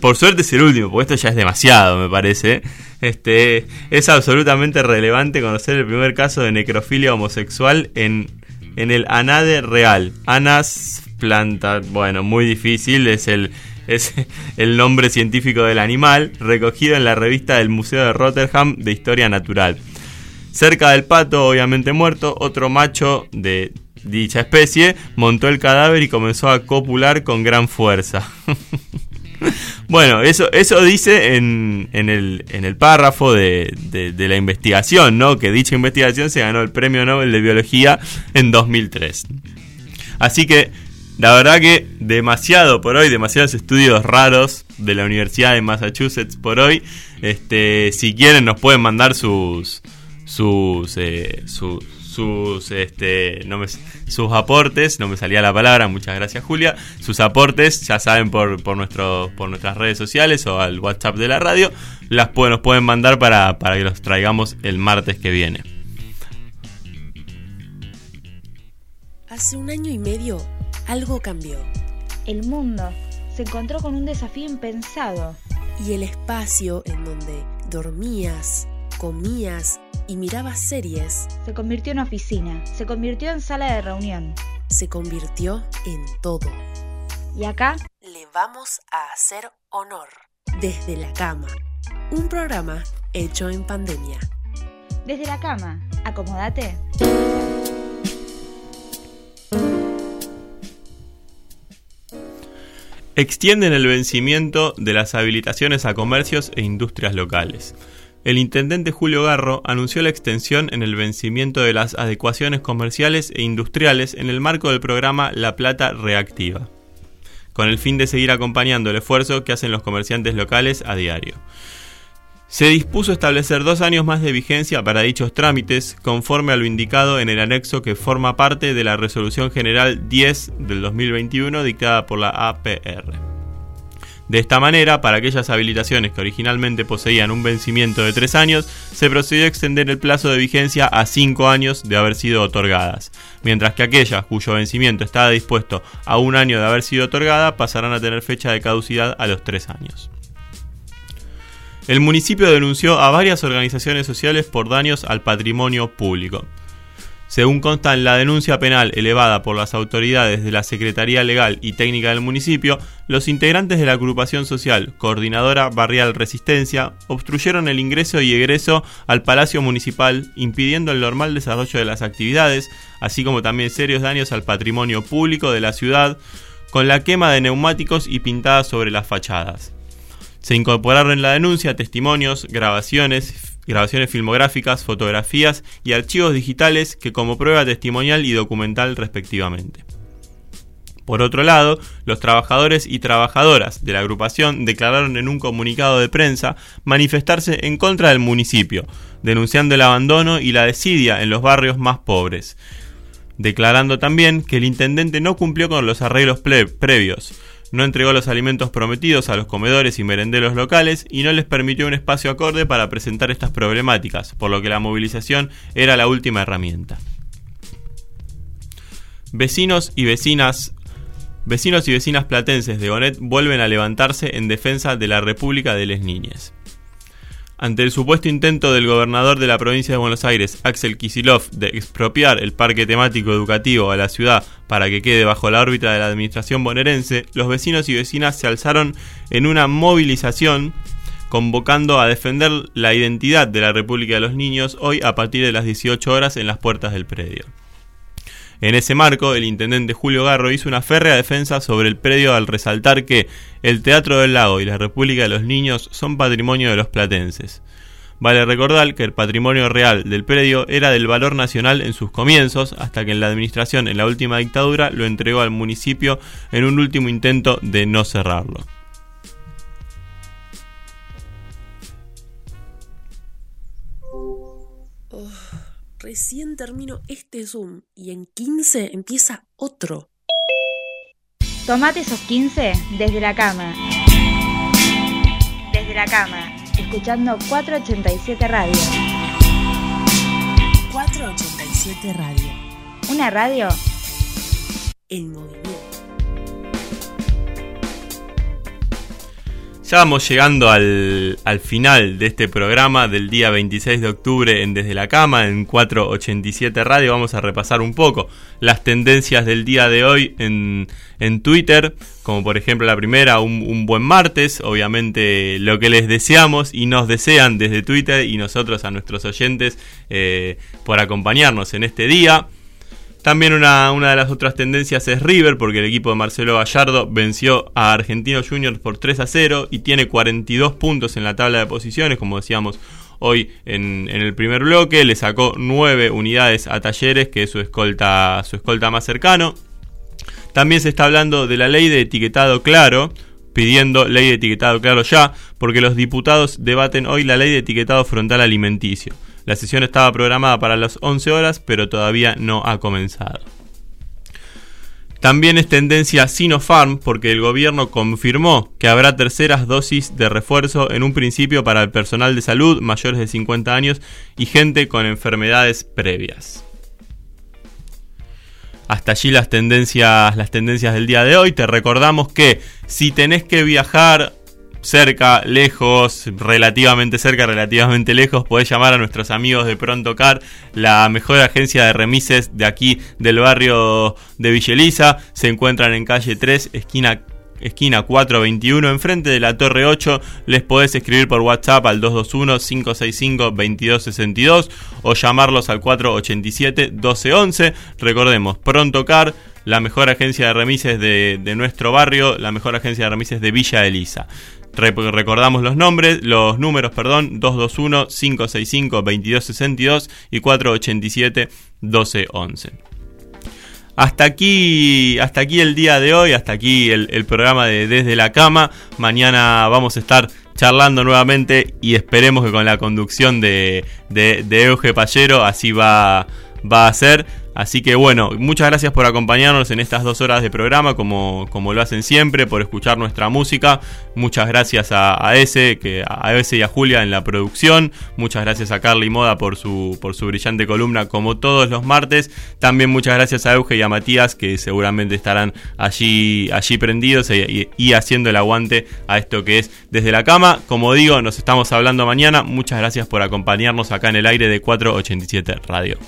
Por suerte es el último, porque esto ya es demasiado, me parece. Este, es absolutamente relevante conocer el primer caso de necrofilia homosexual en, en el Anade real. Anas planta, bueno, muy difícil, es el, es el nombre científico del animal, recogido en la revista del Museo de Rotterdam de Historia Natural. Cerca del pato, obviamente muerto, otro macho de dicha especie montó el cadáver y comenzó a copular con gran fuerza. bueno, eso, eso dice en, en, el, en el párrafo de, de- la investigación, ¿no? Que dicha investigación se ganó el Premio Nobel de Biología en 2003. Así que, la verdad que demasiado por hoy, demasiados estudios raros de la Universidad de Massachusetts por hoy. Este, si quieren nos pueden mandar sus sus eh, su- sus este no me- sus aportes, no me salía la palabra, muchas gracias Julia. Sus aportes, ya saben por por nuestro por nuestras redes sociales o al WhatsApp de la radio, las pueden, nos pueden mandar para para que los traigamos el martes que viene. Hace un año y medio algo cambió. El mundo se encontró con un desafío impensado. Y el espacio en donde dormías, comías y mirabas series Se convirtió en oficina, se convirtió en sala de reunión. se convirtió en todo. Y acá Le vamos a hacer honor. Desde la cama. Un programa hecho en pandemia. Desde la cama, acomódate. Extienden el vencimiento de las habilitaciones a comercios e industrias locales. El intendente Julio Garro anunció la extensión en el vencimiento de las adecuaciones comerciales e industriales en el marco del programa La Plata Reactiva, con el fin de seguir acompañando el esfuerzo que hacen los comerciantes locales a diario. Se dispuso establecer dos años más de vigencia para dichos trámites, conforme a lo indicado en el anexo que forma parte de la Resolución General 10 del 2021 dictada por la APR. De esta manera, para aquellas habilitaciones que originalmente poseían un vencimiento de tres años, se procedió a extender el plazo de vigencia a cinco años de haber sido otorgadas, mientras que aquellas cuyo vencimiento estaba dispuesto a un año de haber sido otorgada pasarán a tener fecha de caducidad a los tres años. El municipio denunció a varias organizaciones sociales por daños al patrimonio público. Según consta en la denuncia penal elevada por las autoridades de la Secretaría Legal y Técnica del municipio, los integrantes de la agrupación social Coordinadora Barrial Resistencia obstruyeron el ingreso y egreso al Palacio Municipal, impidiendo el normal desarrollo de las actividades, así como también serios daños al patrimonio público de la ciudad, con la quema de neumáticos y pintadas sobre las fachadas. Se incorporaron en la denuncia testimonios, grabaciones, grabaciones filmográficas, fotografías y archivos digitales que como prueba testimonial y documental respectivamente. Por otro lado, los trabajadores y trabajadoras de la agrupación declararon en un comunicado de prensa manifestarse en contra del municipio, denunciando el abandono y la desidia en los barrios más pobres, declarando también que el intendente no cumplió con los arreglos previos, no entregó los alimentos prometidos a los comedores y merenderos locales y no les permitió un espacio acorde para presentar estas problemáticas, por lo que la movilización era la última herramienta. Vecinos y vecinas Vecinos y vecinas platenses de Gonet vuelven a levantarse en defensa de la República de les Niñes. Ante el supuesto intento del gobernador de la provincia de Buenos Aires, Axel Kisilov, de expropiar el parque temático educativo a la ciudad para que quede bajo la órbita de la administración bonaerense, los vecinos y vecinas se alzaron en una movilización convocando a defender la identidad de la República de los Niños hoy a partir de las 18 horas en las puertas del predio. En ese marco, el intendente Julio Garro hizo una férrea defensa sobre el predio al resaltar que el Teatro del Lago y la República de los Niños son patrimonio de los platenses. Vale recordar que el patrimonio real del predio era del valor nacional en sus comienzos, hasta que en la administración en la última dictadura lo entregó al municipio en un último intento de no cerrarlo. Recién termino este Zoom y en 15 empieza otro. Tomate esos 15 desde la cama. Desde la cama, escuchando 487 Radio. 487 Radio. Una radio En movimiento. Ya vamos llegando al, al final de este programa del día 26 de octubre en Desde la Cama, en 487 Radio. Vamos a repasar un poco las tendencias del día de hoy en, en Twitter, como por ejemplo la primera, un, buen martes, obviamente lo que les deseamos y nos desean desde Twitter y nosotros a nuestros oyentes eh, por acompañarnos en este día. También una, una, de las otras tendencias es River, porque el equipo de Marcelo Gallardo venció a Argentinos Juniors por 3 a 0 y tiene 42 puntos en la tabla de posiciones, como decíamos hoy en, en el primer bloque. Le sacó 9 unidades a Talleres, que es su escolta, su escolta más cercano. También se está hablando de la ley de etiquetado claro, pidiendo ley de etiquetado claro ya, porque los diputados debaten hoy la ley de etiquetado frontal alimenticio. La sesión estaba programada para las 11 horas, pero todavía no ha comenzado. También es tendencia Sinopharm porque el gobierno confirmó que habrá terceras dosis de refuerzo en un principio para el personal de salud mayores de 50 años y gente con enfermedades previas. Hasta allí las tendencias, las tendencias del día de hoy. Te recordamos que si tenés que viajar cerca, lejos, relativamente cerca, relativamente lejos, podés llamar a nuestros amigos de Pronto Car, la mejor agencia de remises de aquí del barrio de Villeliza. Se encuentran en calle 3, esquina esquina 421 enfrente de la Torre 8. Les podés escribir por WhatsApp al 221-565-2262 o llamarlos al 487-1211. Recordemos, Pronto Car, la mejor agencia de remises de, de, nuestro barrio, la mejor agencia de remises de Villa Elisa. Recordamos los nombres, los números, perdón, 221-565-2262 y 487-1211. Hasta aquí, hasta aquí el día de hoy, hasta aquí el, programa de Desde la Cama. Mañana vamos a estar charlando nuevamente y esperemos que con la conducción de, de, de Euge Pallero así va, va a ser. Así que bueno, muchas gracias por acompañarnos en estas dos horas de programa, como, como lo hacen siempre, por escuchar nuestra música. Muchas gracias a, ese, que, a ese y a Julia en la producción. Muchas gracias a Carly Moda por su, por su brillante columna, como todos los martes. También muchas gracias a Euge y a Matías, que seguramente estarán allí, allí prendidos y, y haciendo el aguante a esto que es desde la cama. Como digo, nos estamos hablando mañana. Muchas gracias por acompañarnos acá en el aire de 487 Radio.